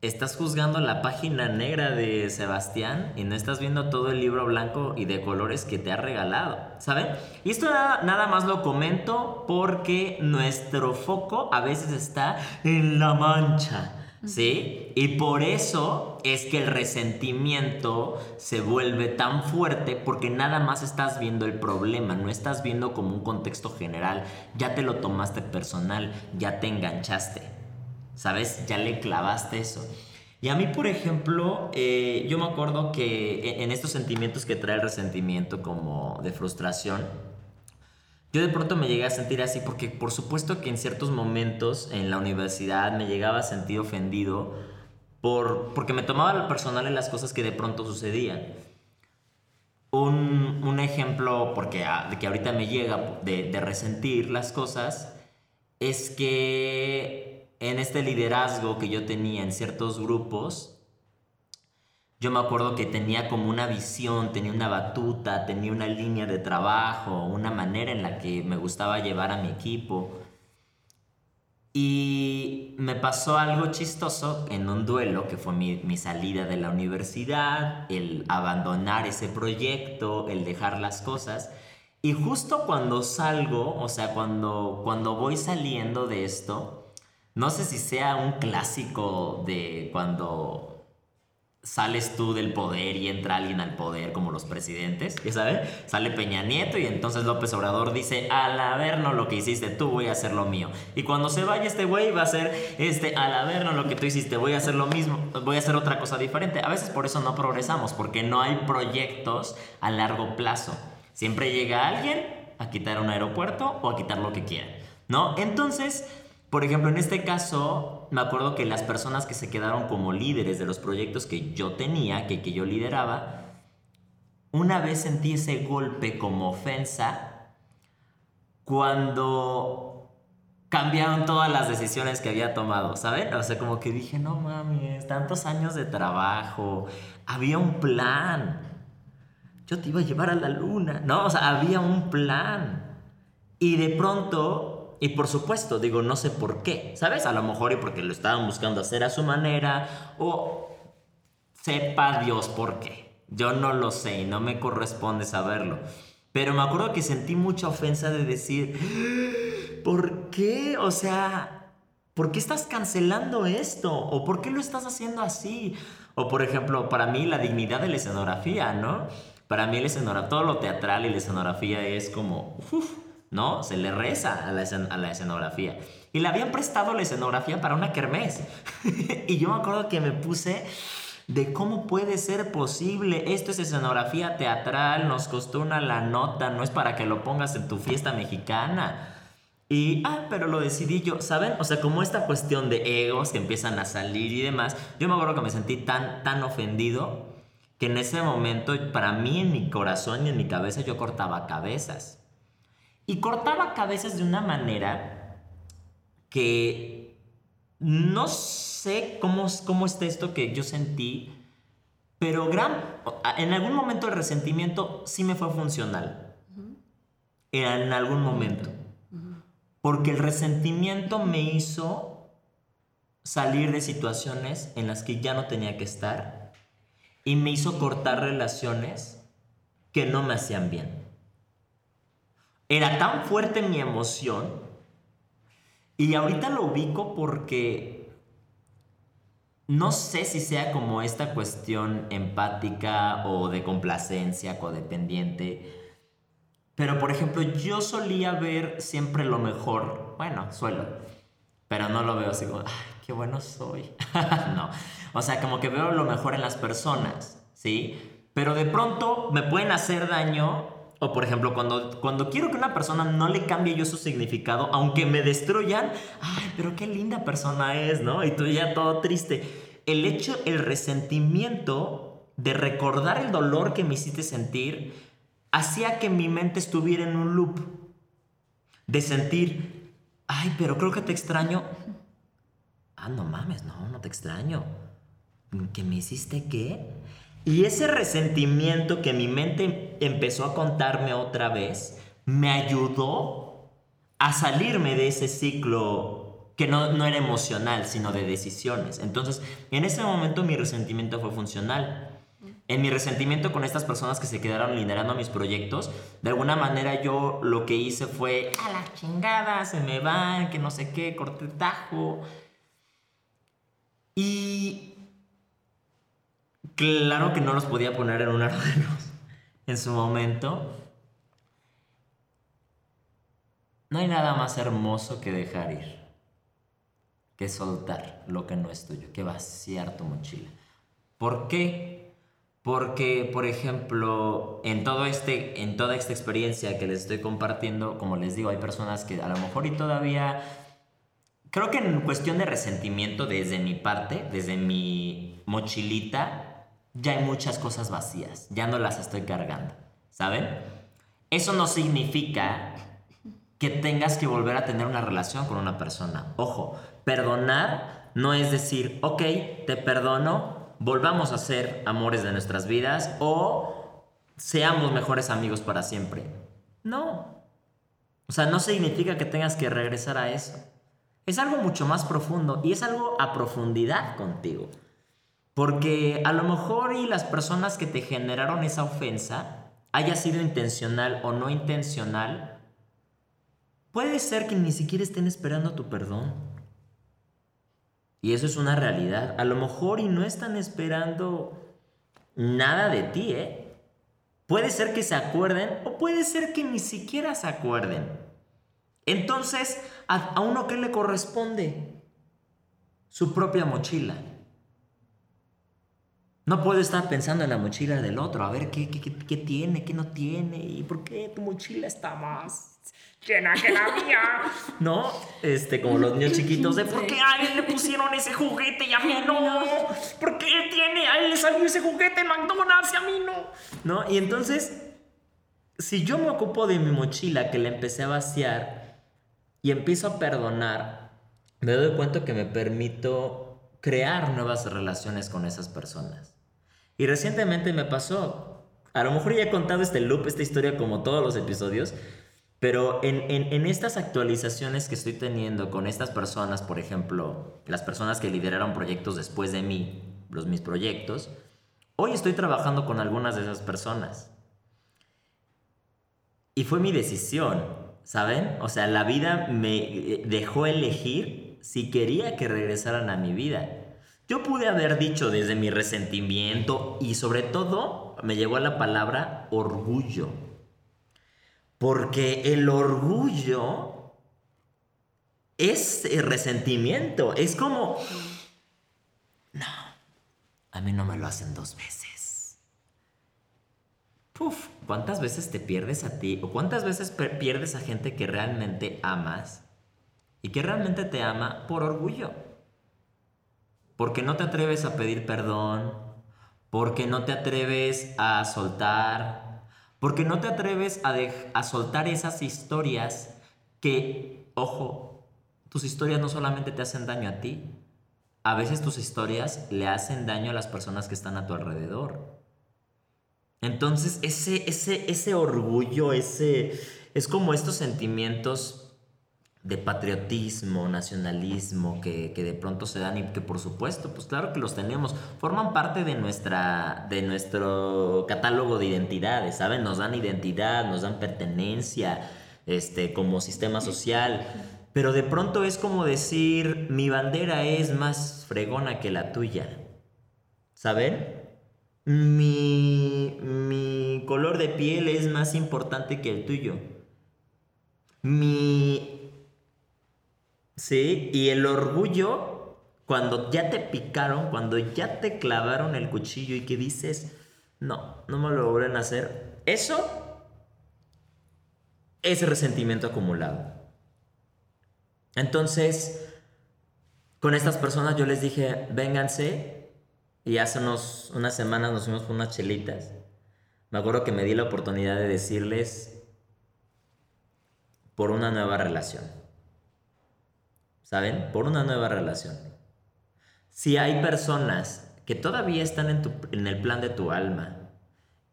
estás juzgando la página negra de Sebastián y no estás viendo todo el libro blanco y de colores que te ha regalado, ¿saben? Y esto nada, nada más lo comento porque nuestro foco a veces está en la mancha ¿sí? Y por eso es que el resentimiento se vuelve tan fuerte porque nada más estás viendo el problema, no estás viendo como un contexto general, ya te lo tomaste personal, ya te enganchaste, ¿sabes? Ya le clavaste eso. Y a mí, por ejemplo, eh, yo me acuerdo que en estos sentimientos que trae el resentimiento como de frustración, yo de pronto me llegué a sentir así porque por supuesto que en ciertos momentos en la universidad me llegaba a sentir ofendido por, porque me tomaba al personal en las cosas que de pronto sucedían. Un, un ejemplo, porque de que ahorita me llega de resentir las cosas, es que en este liderazgo que yo tenía en ciertos grupos, yo me acuerdo que tenía como una visión, tenía una batuta, tenía una línea de trabajo, una manera en la que me gustaba llevar a mi equipo. Y me pasó algo chistoso en un duelo, que fue mi, mi, salida de la universidad, el abandonar ese proyecto, el dejar las cosas. Y justo cuando salgo, o sea, cuando, cuando voy saliendo de esto, no sé si sea un clásico de cuando sales tú del poder y entra alguien al poder como los presidentes, ya sabes, sale Peña Nieto y entonces López Obrador dice, al haber no lo que hiciste tú, voy a hacer lo mío. Y cuando se vaya este güey va a ser, este, al haber no lo que tú hiciste, voy a hacer lo mismo, voy a hacer otra cosa diferente. A veces por eso no progresamos, porque no hay proyectos a largo plazo. Siempre llega alguien a quitar un aeropuerto o a quitar lo que quiera, ¿no? Entonces por ejemplo, en este caso, me acuerdo que las personas que se quedaron como líderes de los proyectos que yo tenía, que, que yo lideraba, una vez sentí ese golpe como ofensa cuando cambiaron todas las decisiones que había tomado, ¿saben? O sea, como que dije, no mames, tantos años de trabajo, había un plan. Yo te iba a llevar a la luna, ¿no? O sea, había un plan. Y de pronto y por supuesto, digo, no sé por qué, ¿sabes? A lo mejor y porque lo estaban buscando hacer a su manera o sepa Dios por qué. Yo no lo sé y no me corresponde saberlo. Pero me acuerdo que sentí mucha ofensa de decir, ¿por qué? O sea, ¿por qué estás cancelando esto? ¿O por qué lo estás haciendo así? O por ejemplo, para mí la dignidad de la escenografía, ¿no? Para mí la escenografía, todo lo teatral y la escenografía es como, ¿no? Se le reza a la, escenografía. Y le habían prestado la escenografía para una kermés. y yo me acuerdo que me puse de cómo puede ser posible. Esto es escenografía teatral, nos costó una la nota, no es para que lo pongas en tu fiesta mexicana. Y, ah, pero lo decidí yo, ¿saben? O sea, como esta cuestión de egos que empiezan a salir y demás, yo me acuerdo que me sentí tan, tan ofendido que en ese momento, para mí, en mi corazón y en mi cabeza, yo cortaba cabezas. Y cortaba cabezas de una manera que no sé cómo, cómo está esto que yo sentí, pero gran, en algún momento el resentimiento sí me fue funcional. En algún momento. Porque el resentimiento me hizo salir de situaciones en las que ya no tenía que estar y me hizo cortar relaciones que no me hacían bien. Era tan fuerte mi emoción y ahorita lo ubico porque no sé si sea como esta cuestión empática o de complacencia codependiente. Pero por ejemplo, yo solía ver siempre lo mejor. Bueno, suelo. Pero no lo veo así como, ay, qué bueno soy. no. O sea, como que veo lo mejor en las personas, ¿sí? Pero de pronto me pueden hacer daño o por ejemplo, cuando, cuando quiero que una persona no le cambie yo su significado, aunque me destruyan, ay, pero qué linda persona es, ¿no? Y tú ya todo triste. El hecho, el resentimiento de recordar el dolor que me hiciste sentir, hacía que mi mente estuviera en un loop. De sentir, ay, pero creo que te extraño. Ah, no mames, no, no te extraño. ¿Que me hiciste qué? Y ese resentimiento que mi mente empezó a contarme otra vez, me ayudó a salirme de ese ciclo que no, no, era emocional, sino de decisiones. Entonces, en ese momento mi resentimiento fue funcional. En mi resentimiento con estas personas que se quedaron liderando mis proyectos, de alguna manera yo lo que hice fue, a la chingada, se me van, que no sé qué, corte tajo. Y Claro que no los podía poner en un arroz en su momento. No hay nada más hermoso que dejar ir, que soltar lo que no es tuyo, que vaciar tu mochila. ¿Por qué? Porque, por ejemplo, en, todo este, en toda esta experiencia que les estoy compartiendo, como les digo, hay personas que a lo mejor y todavía... Creo que en cuestión de resentimiento desde mi parte, desde mi mochilita, ya hay muchas cosas vacías, ya no las estoy cargando, ¿saben? Eso no significa que tengas que volver a tener una relación con una persona. Ojo, perdonar no es decir, ok, te perdono, volvamos a ser amores de nuestras vidas o seamos mejores amigos para siempre. No. O sea, no significa que tengas que regresar a eso. Es algo mucho más profundo y es algo a profundidad contigo. Porque a lo mejor y las personas que te generaron esa ofensa, haya sido intencional o no intencional, puede ser que ni siquiera estén esperando tu perdón. Y eso es una realidad. A lo mejor y no están esperando nada de ti, ¿eh? Puede ser que se acuerden o puede ser que ni siquiera se acuerden. Entonces, ¿a, uno qué le corresponde? Su propia mochila. No puedo estar pensando en la mochila del otro, a ver qué, qué, qué, tiene, qué no tiene, y por qué tu mochila está más llena que la mía. ¿No? Este, como los niños chiquitos de por qué a él le pusieron ese juguete y a mí no. ¿Por qué él tiene, a él le salió ese juguete en McDonald's y a mí no? ¿No? Y entonces, si yo me ocupo de mi mochila que le empecé a vaciar y empiezo a perdonar, me doy cuenta que me permito crear nuevas relaciones con esas personas. Y recientemente me pasó, a lo mejor ya he contado este loop, esta historia como todos los episodios, pero en, estas actualizaciones que estoy teniendo con estas personas, por ejemplo, las personas que lideraron proyectos después de mí, los mis proyectos, hoy estoy trabajando con algunas de esas personas. Y fue mi decisión, ¿saben? O sea, la vida me eh, dejó elegir si quería que regresaran a mi vida. Yo pude haber dicho desde mi resentimiento y sobre todo me llegó a la palabra orgullo. Porque el orgullo es el resentimiento. Es como, no, a mí no me lo hacen dos veces. Puf, ¿cuántas veces te pierdes a ti? ¿O cuántas veces pierdes a gente que realmente amas? Y que realmente te ama por orgullo. Porque no te atreves a pedir perdón. Porque no te atreves a soltar porque no te atreves a, soltar esas historias que, ojo, tus historias no solamente te hacen daño a ti, a veces tus historias le hacen daño a las personas que están a tu alrededor. Entonces, ese, ese, ese orgullo, ese, es como estos sentimientos de patriotismo, nacionalismo que, de pronto se dan y que por supuesto, pues claro que los tenemos, forman parte de, nuestra, de nuestro catálogo de identidades, ¿saben? Nos dan identidad, nos dan pertenencia este, como sistema social, pero de pronto es como decir, mi bandera es más fregona que la tuya, ¿saben? Mi, mi color de piel es más importante que el tuyo. Mi Sí, y el orgullo, cuando ya te picaron, cuando ya te clavaron el cuchillo y que dices, no, no me lo vuelven a hacer, eso es resentimiento acumulado. Entonces, con estas personas yo les dije, vénganse, y hace unos, unas semanas nos fuimos por unas chelitas. Me acuerdo que me di la oportunidad de decirles por una nueva relación. ¿Saben? Por una nueva relación. Si hay personas que todavía están en, tu, en el plan de tu alma,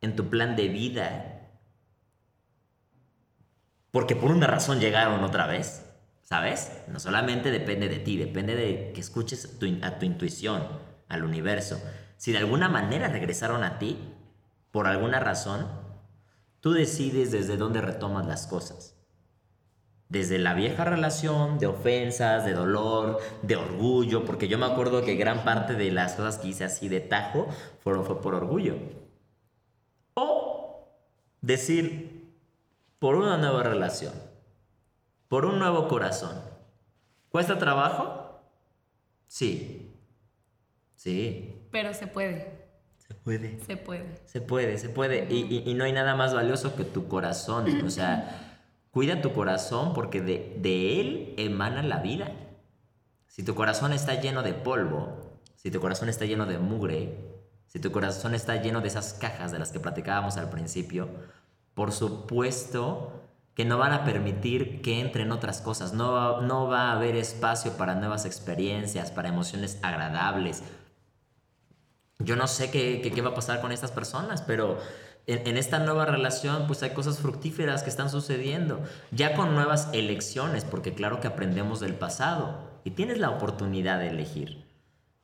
en tu plan de vida, porque por una razón llegaron otra vez, ¿sabes? No solamente depende de ti, depende de que escuches a tu intuición, al universo. Si de alguna manera regresaron a ti, por alguna razón, tú decides desde dónde retomas las cosas desde la vieja relación de ofensas, de dolor, de orgullo, porque yo me acuerdo que gran parte de las cosas que hice así de tajo fueron, fue por orgullo. O decir, por una nueva relación, por un nuevo corazón. ¿Cuesta trabajo? Sí. Sí. Pero se puede. Se puede. Se puede. Se puede, se puede. Y, y no hay nada más valioso que tu corazón. O sea... Cuida tu corazón porque de, él emana la vida. Si tu corazón está lleno de polvo, si tu corazón está lleno de mugre, si tu corazón está lleno de esas cajas de las que platicábamos al principio, por supuesto que no van a permitir que entren otras cosas, no, no va a haber espacio para nuevas experiencias, para emociones agradables. Yo no sé qué, qué, qué va a pasar con estas personas, pero en, esta nueva relación, pues hay cosas fructíferas que están sucediendo, ya con nuevas elecciones, porque claro que aprendemos del pasado y tienes la oportunidad de elegir.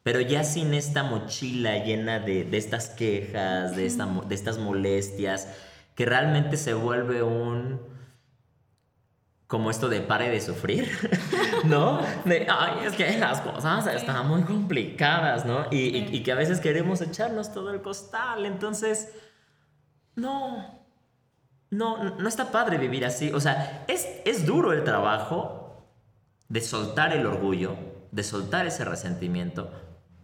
Pero ya sin esta mochila llena de, estas quejas, de, esta, de estas molestias, que realmente se vuelve un, como esto de pare de sufrir, ¿no? De, ay, es que las cosas están muy complicadas, ¿no? Y, y, que a veces queremos echarnos todo el costal. Entonces, no, no, no está padre vivir así. O sea, es, es duro el trabajo de soltar el orgullo, de soltar ese resentimiento,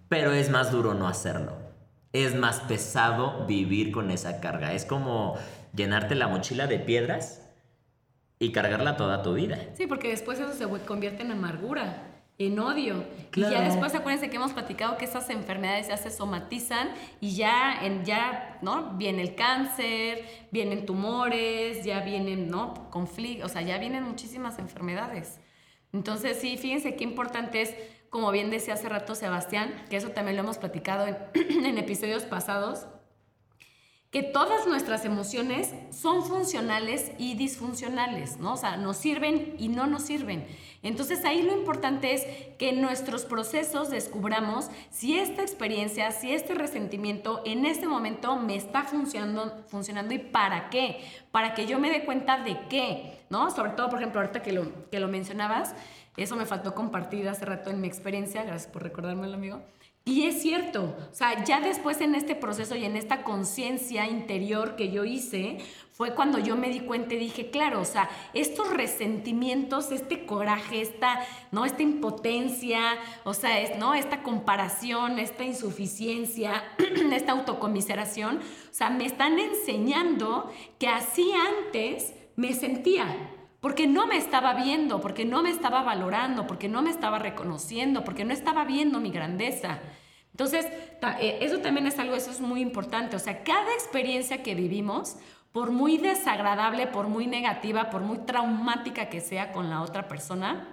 pero es más duro no hacerlo. Es más pesado vivir con esa carga. Es como llenarte la mochila de piedras y cargarla toda tu vida. Sí, porque después eso se convierte en amargura en odio. Y ya después acuérdense que hemos platicado que esas enfermedades ya se somatizan y ya, en, ya ¿no? viene el cáncer, vienen tumores, ya vienen ¿no? conflictos, o sea, ya vienen muchísimas enfermedades. Entonces, sí, fíjense qué importante es, como bien decía hace rato Sebastián, que eso también lo hemos platicado en, en episodios pasados, que todas nuestras emociones son funcionales y disfuncionales, ¿no? O sea, nos sirven y no nos sirven. Entonces ahí lo importante es que en nuestros procesos descubramos si esta experiencia, si este resentimiento en este momento me está funcionando, funcionando y para qué, para que yo me dé cuenta de qué, ¿no? Sobre todo, por ejemplo, ahorita que lo, que lo mencionabas, eso me faltó compartir hace rato en mi experiencia, gracias por recordármelo, amigo. Y es cierto, o sea, ya después en este proceso y en esta conciencia interior que yo hice, fue cuando yo me di cuenta y dije, claro, o sea, estos resentimientos, este coraje, esta, ¿no? esta impotencia, o sea, es, ¿no? esta comparación, esta insuficiencia, esta autocomiseración, o sea, me están enseñando que así antes me sentía, porque no me estaba viendo, porque no me estaba valorando, porque no me estaba reconociendo, porque no estaba viendo mi grandeza. Entonces, eh, eso también es algo, eso es muy importante. O sea, cada experiencia que vivimos, por muy desagradable, por muy negativa, por muy traumática que sea con la otra persona,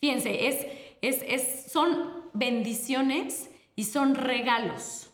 fíjense, es, es, son bendiciones y son regalos.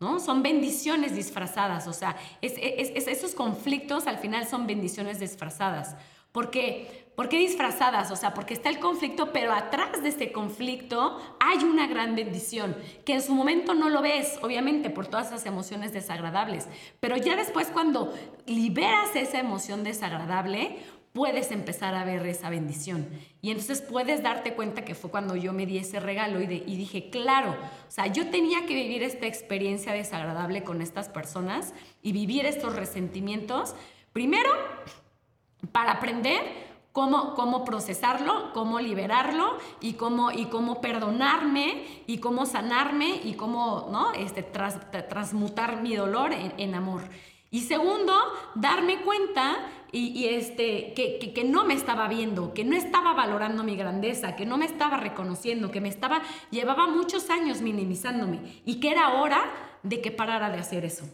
¿no? Son bendiciones disfrazadas, o sea, esos conflictos al final son bendiciones disfrazadas. ¿Por qué? ¿Por qué disfrazadas? O sea, porque está el conflicto, pero atrás de este conflicto hay una gran bendición, que en su momento no lo ves, obviamente, por todas esas emociones desagradables. Pero ya después, cuando liberas esa emoción desagradable, puedes empezar a ver esa bendición. Y entonces puedes darte cuenta que fue cuando yo me di ese regalo y, y, dije, claro, o sea, yo tenía que vivir esta experiencia desagradable con estas personas y vivir estos resentimientos. Primero, para aprender cómo, cómo procesarlo, cómo liberarlo y cómo, y cómo perdonarme y cómo sanarme y cómo ¿no? este, transmutar mi dolor en, amor. Y segundo, darme cuenta y, este, que, que, no me estaba viendo, que no estaba valorando mi grandeza, que no me estaba reconociendo, que me estaba, llevaba muchos años minimizándome y que era hora de que parara de hacer eso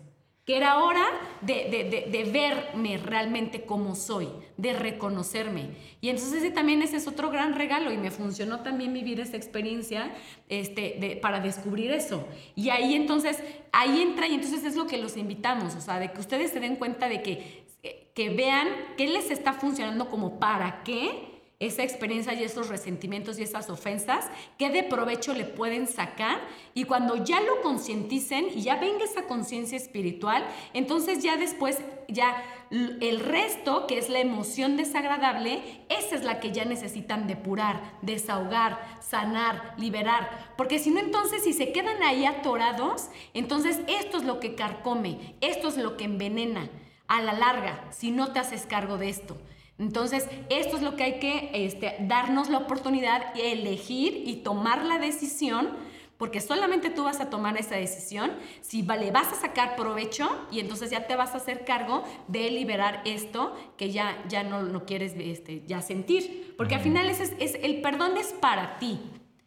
que era hora de, verme realmente como soy, de reconocerme. Y entonces ese también ese es otro gran regalo y me funcionó también vivir esa experiencia este, para descubrir eso. Y ahí entonces, ahí entra y entonces es lo que los invitamos, o sea, de que ustedes se den cuenta de que, que vean qué les está funcionando como para qué esa experiencia y esos resentimientos y esas ofensas, qué de provecho le pueden sacar y cuando ya lo concienticen y ya venga esa conciencia espiritual, entonces ya después, ya el resto, que es la emoción desagradable, esa es la que ya necesitan depurar, desahogar, sanar, liberar, porque si no entonces si se quedan ahí atorados, entonces esto es lo que carcome, esto es lo que envenena a la larga si no te haces cargo de esto. Entonces, esto es lo que hay que este, darnos la oportunidad, elegir y tomar la decisión, porque solamente tú vas a tomar esa decisión si le vas a sacar provecho y entonces ya te vas a hacer cargo de liberar esto que ya, ya no lo quieres este, ya sentir. Porque al final es, es, el perdón es para ti,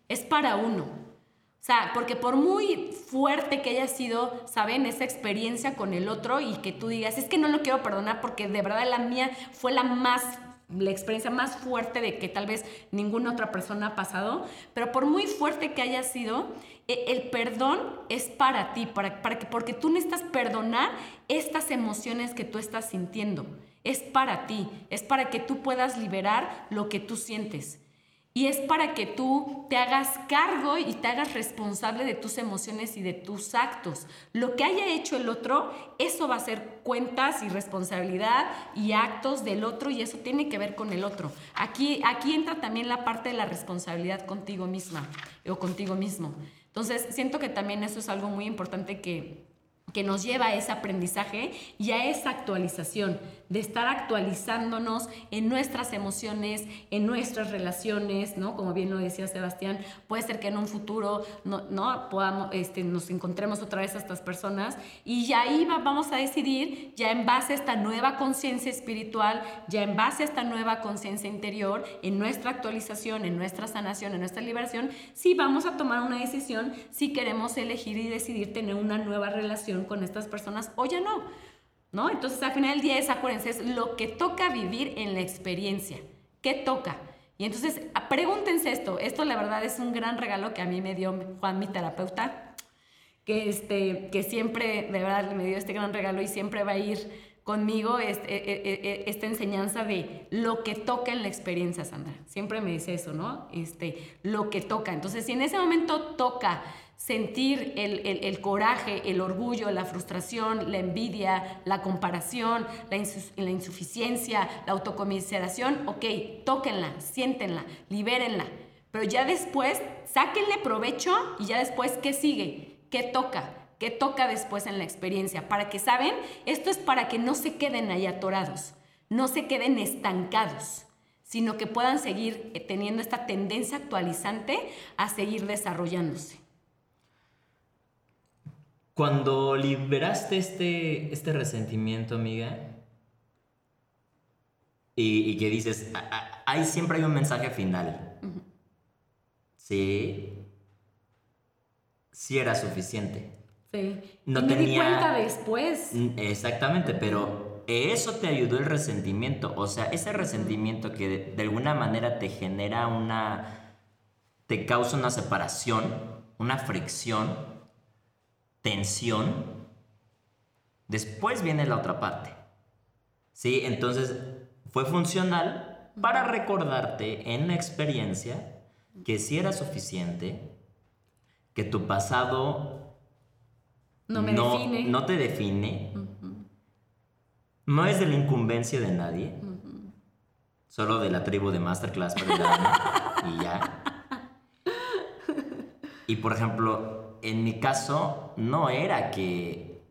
es para uno. O sea, porque por muy fuerte que haya sido, ¿saben? Esa experiencia con el otro y que tú digas, es que no lo quiero perdonar porque de verdad la mía fue la más la experiencia más fuerte de que tal vez ninguna otra persona ha pasado, pero por muy fuerte que haya sido, e, el perdón es para ti, para, para que, porque tú necesitas perdonar estas emociones que tú estás sintiendo. Es para ti, es para que tú puedas liberar lo que tú sientes. Y es para que tú te hagas cargo y te hagas responsable de tus emociones y de tus actos. Lo que haya hecho el otro, eso va a ser cuentas y responsabilidad y actos del otro y eso tiene que ver con el otro. Aquí, aquí entra también la parte de la responsabilidad contigo misma o contigo mismo. Entonces, siento que también eso es algo muy importante que, que nos lleva a ese aprendizaje y a esa actualización, de estar actualizándonos en nuestras emociones, en nuestras relaciones, ¿no? Como bien lo decía Sebastián, puede ser que en un futuro no, ¿no? Podamos, este, nos encontremos otra vez a estas personas y ya ahí vamos a decidir, ya en base a esta nueva conciencia espiritual, ya en base a esta nueva conciencia interior, en nuestra actualización, en nuestra sanación, en nuestra liberación, si vamos a tomar una decisión, si queremos elegir y decidir tener una nueva relación con estas personas o ya no. ¿No? Entonces, al final del día es, acuérdense, es lo que toca vivir en la experiencia. ¿Qué toca? Y entonces, pregúntense esto. Esto, la verdad, es un gran regalo que a mí me dio Juan, mi terapeuta, que, este, que siempre, de verdad, me dio este gran regalo y siempre va a ir conmigo este, esta enseñanza de lo que toca en la experiencia, Sandra. Siempre me dice eso, ¿no? Este, lo que toca. Entonces, si en ese momento toca sentir el, coraje, el orgullo, la frustración, la envidia, la comparación, la, la insuficiencia, la autocomiseración, ok, tóquenla, siéntenla, libérenla. Pero ya después, sáquenle provecho y ya después, ¿qué sigue? ¿Qué toca? ¿Qué toca después en la experiencia? Para que, ¿saben? Esto es para que no se queden ahí atorados, no se queden estancados, sino que puedan seguir eh, teniendo esta tendencia actualizante a seguir desarrollándose. Cuando liberaste este, este resentimiento, amiga, y, que dices, ahí siempre hay un mensaje final. Sí. Sí era suficiente. Sí. No me tenía... di cuenta después. Exactamente, pero eso te ayudó el resentimiento. O sea, ese resentimiento que de alguna manera te genera una. te causa una separación, una fricción tensión, después viene la otra parte. ¿Sí? Entonces, fue funcional para recordarte en la experiencia que si era suficiente, que tu pasado no, me define. no te define, no es de la incumbencia de nadie, solo de la tribu de Masterclass y ya. Y por ejemplo, en mi caso no era que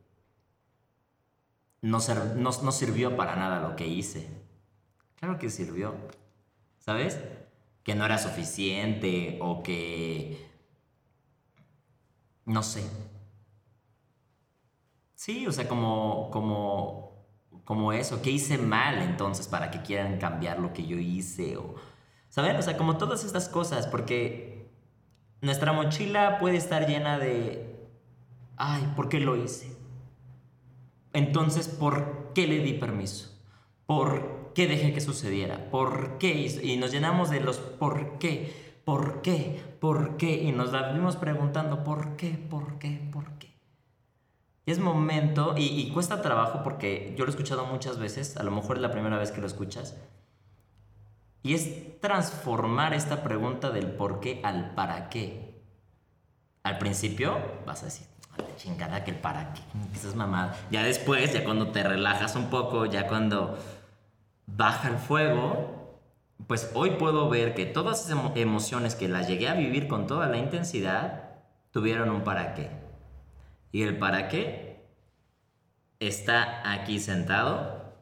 no, no, sirvió para nada lo que hice. Claro que sirvió, ¿sabes? Que no era suficiente o que... No sé. Sí, o sea, como, como, como eso, ¿qué hice mal entonces para que quieran cambiar lo que yo hice? O, ¿Saben? O sea, como todas estas cosas, porque nuestra mochila puede estar llena de, ay, ¿por qué lo hice? Entonces, ¿por qué le di permiso? ¿Por qué dejé que sucediera? ¿Por qué? Y nos llenamos de los por qué, por qué, por qué. Y nos la vimos preguntando por qué, por qué, por qué. Y es momento, y, y, cuesta trabajo porque yo lo he escuchado muchas veces, a lo mejor es la primera vez que lo escuchas, y es transformar esta pregunta del por qué al para qué. Al principio vas a decir, chingada que el para qué, que es mamada. Ya después, ya cuando te relajas un poco, ya cuando baja el fuego, pues hoy puedo ver que todas esas emociones que las llegué a vivir con toda la intensidad, tuvieron un para qué. Y el para qué está aquí sentado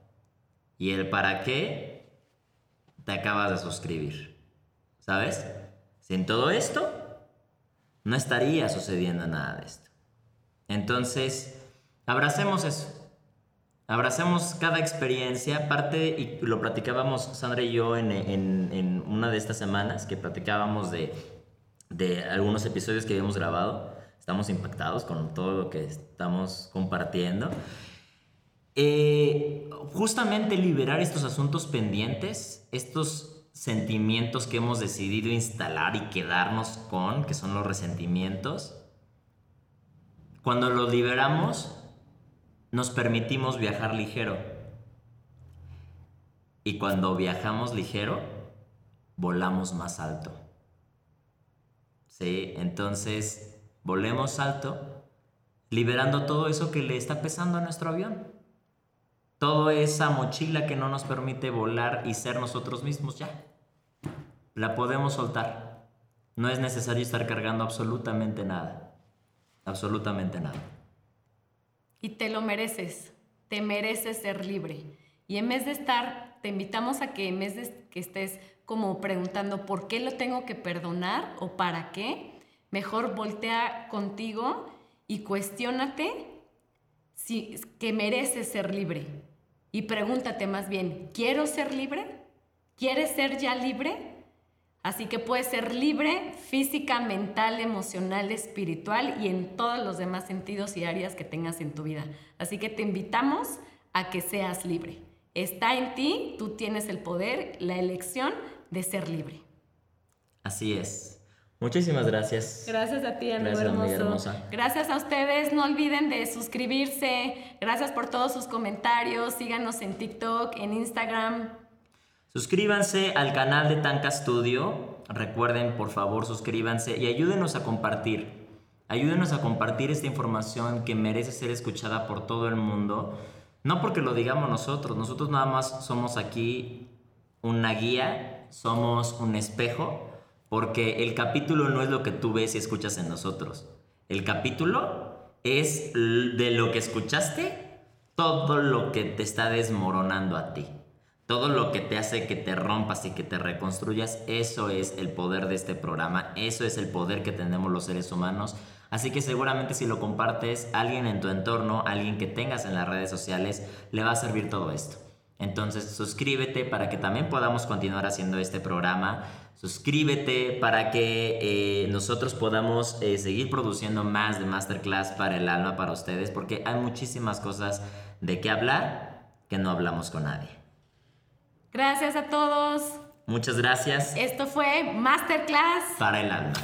y el para qué te acabas de suscribir. ¿Sabes? Sin todo esto, no estaría sucediendo nada de esto. Entonces, abracemos eso. Abracemos cada experiencia. Parte, y lo platicábamos Sandra y yo en, una de estas semanas, que platicábamos de, de algunos episodios que habíamos grabado. Estamos impactados con todo lo que estamos compartiendo. Eh, justamente liberar estos asuntos pendientes, estos sentimientos que hemos decidido instalar y quedarnos con, que son los resentimientos, cuando los liberamos, nos permitimos viajar ligero. Y cuando viajamos ligero, volamos más alto. ¿Sí? Entonces, volemos alto, liberando todo eso que le está pesando a nuestro avión. Toda esa mochila que no nos permite volar y ser nosotros mismos ya. La podemos soltar. No es necesario estar cargando absolutamente nada. Absolutamente nada. Y te lo mereces. Te mereces ser libre. Y en vez de estar, te invitamos a que en vez de que estés como preguntando por qué lo tengo que perdonar o para qué, mejor voltea contigo y cuestiónate si que mereces ser libre. Y pregúntate más bien, ¿quiero ser libre? ¿Quieres ser ya libre? Así que puedes ser libre física, mental, emocional, espiritual y en todos los demás sentidos y áreas que tengas en tu vida. Así que te invitamos a que seas libre. Está en ti, tú tienes el poder, la elección de ser libre. Así es. Muchísimas gracias. Gracias a ti, amigo hermoso. Gracias a ustedes. No olviden de suscribirse. Gracias por todos sus comentarios. Síganos en TikTok, en Instagram. Suscríbanse al canal de Tanka Studio. Recuerden, por favor, suscríbanse y ayúdenos a compartir. Ayúdenos a compartir esta información que merece ser escuchada por todo el mundo. No porque lo digamos nosotros, nosotros nada más somos aquí una guía, somos un espejo, porque el capítulo no es lo que tú ves y escuchas en nosotros. El capítulo es de lo que escuchaste, todo lo que te está desmoronando a ti. Todo lo que te hace que te rompas y que te reconstruyas, eso es el poder de este programa, eso es el poder que tenemos los seres humanos Así que seguramente si lo compartes, alguien en tu entorno, alguien que tengas en las redes sociales, le va a servir todo esto. Entonces suscríbete para que también podamos continuar haciendo este programa. Suscríbete para que eh, nosotros podamos eh, seguir produciendo más de Masterclass para el alma para ustedes, porque hay muchísimas cosas de qué hablar que no hablamos con nadie. Gracias a todos. Muchas gracias. Esto fue Masterclass para el alma.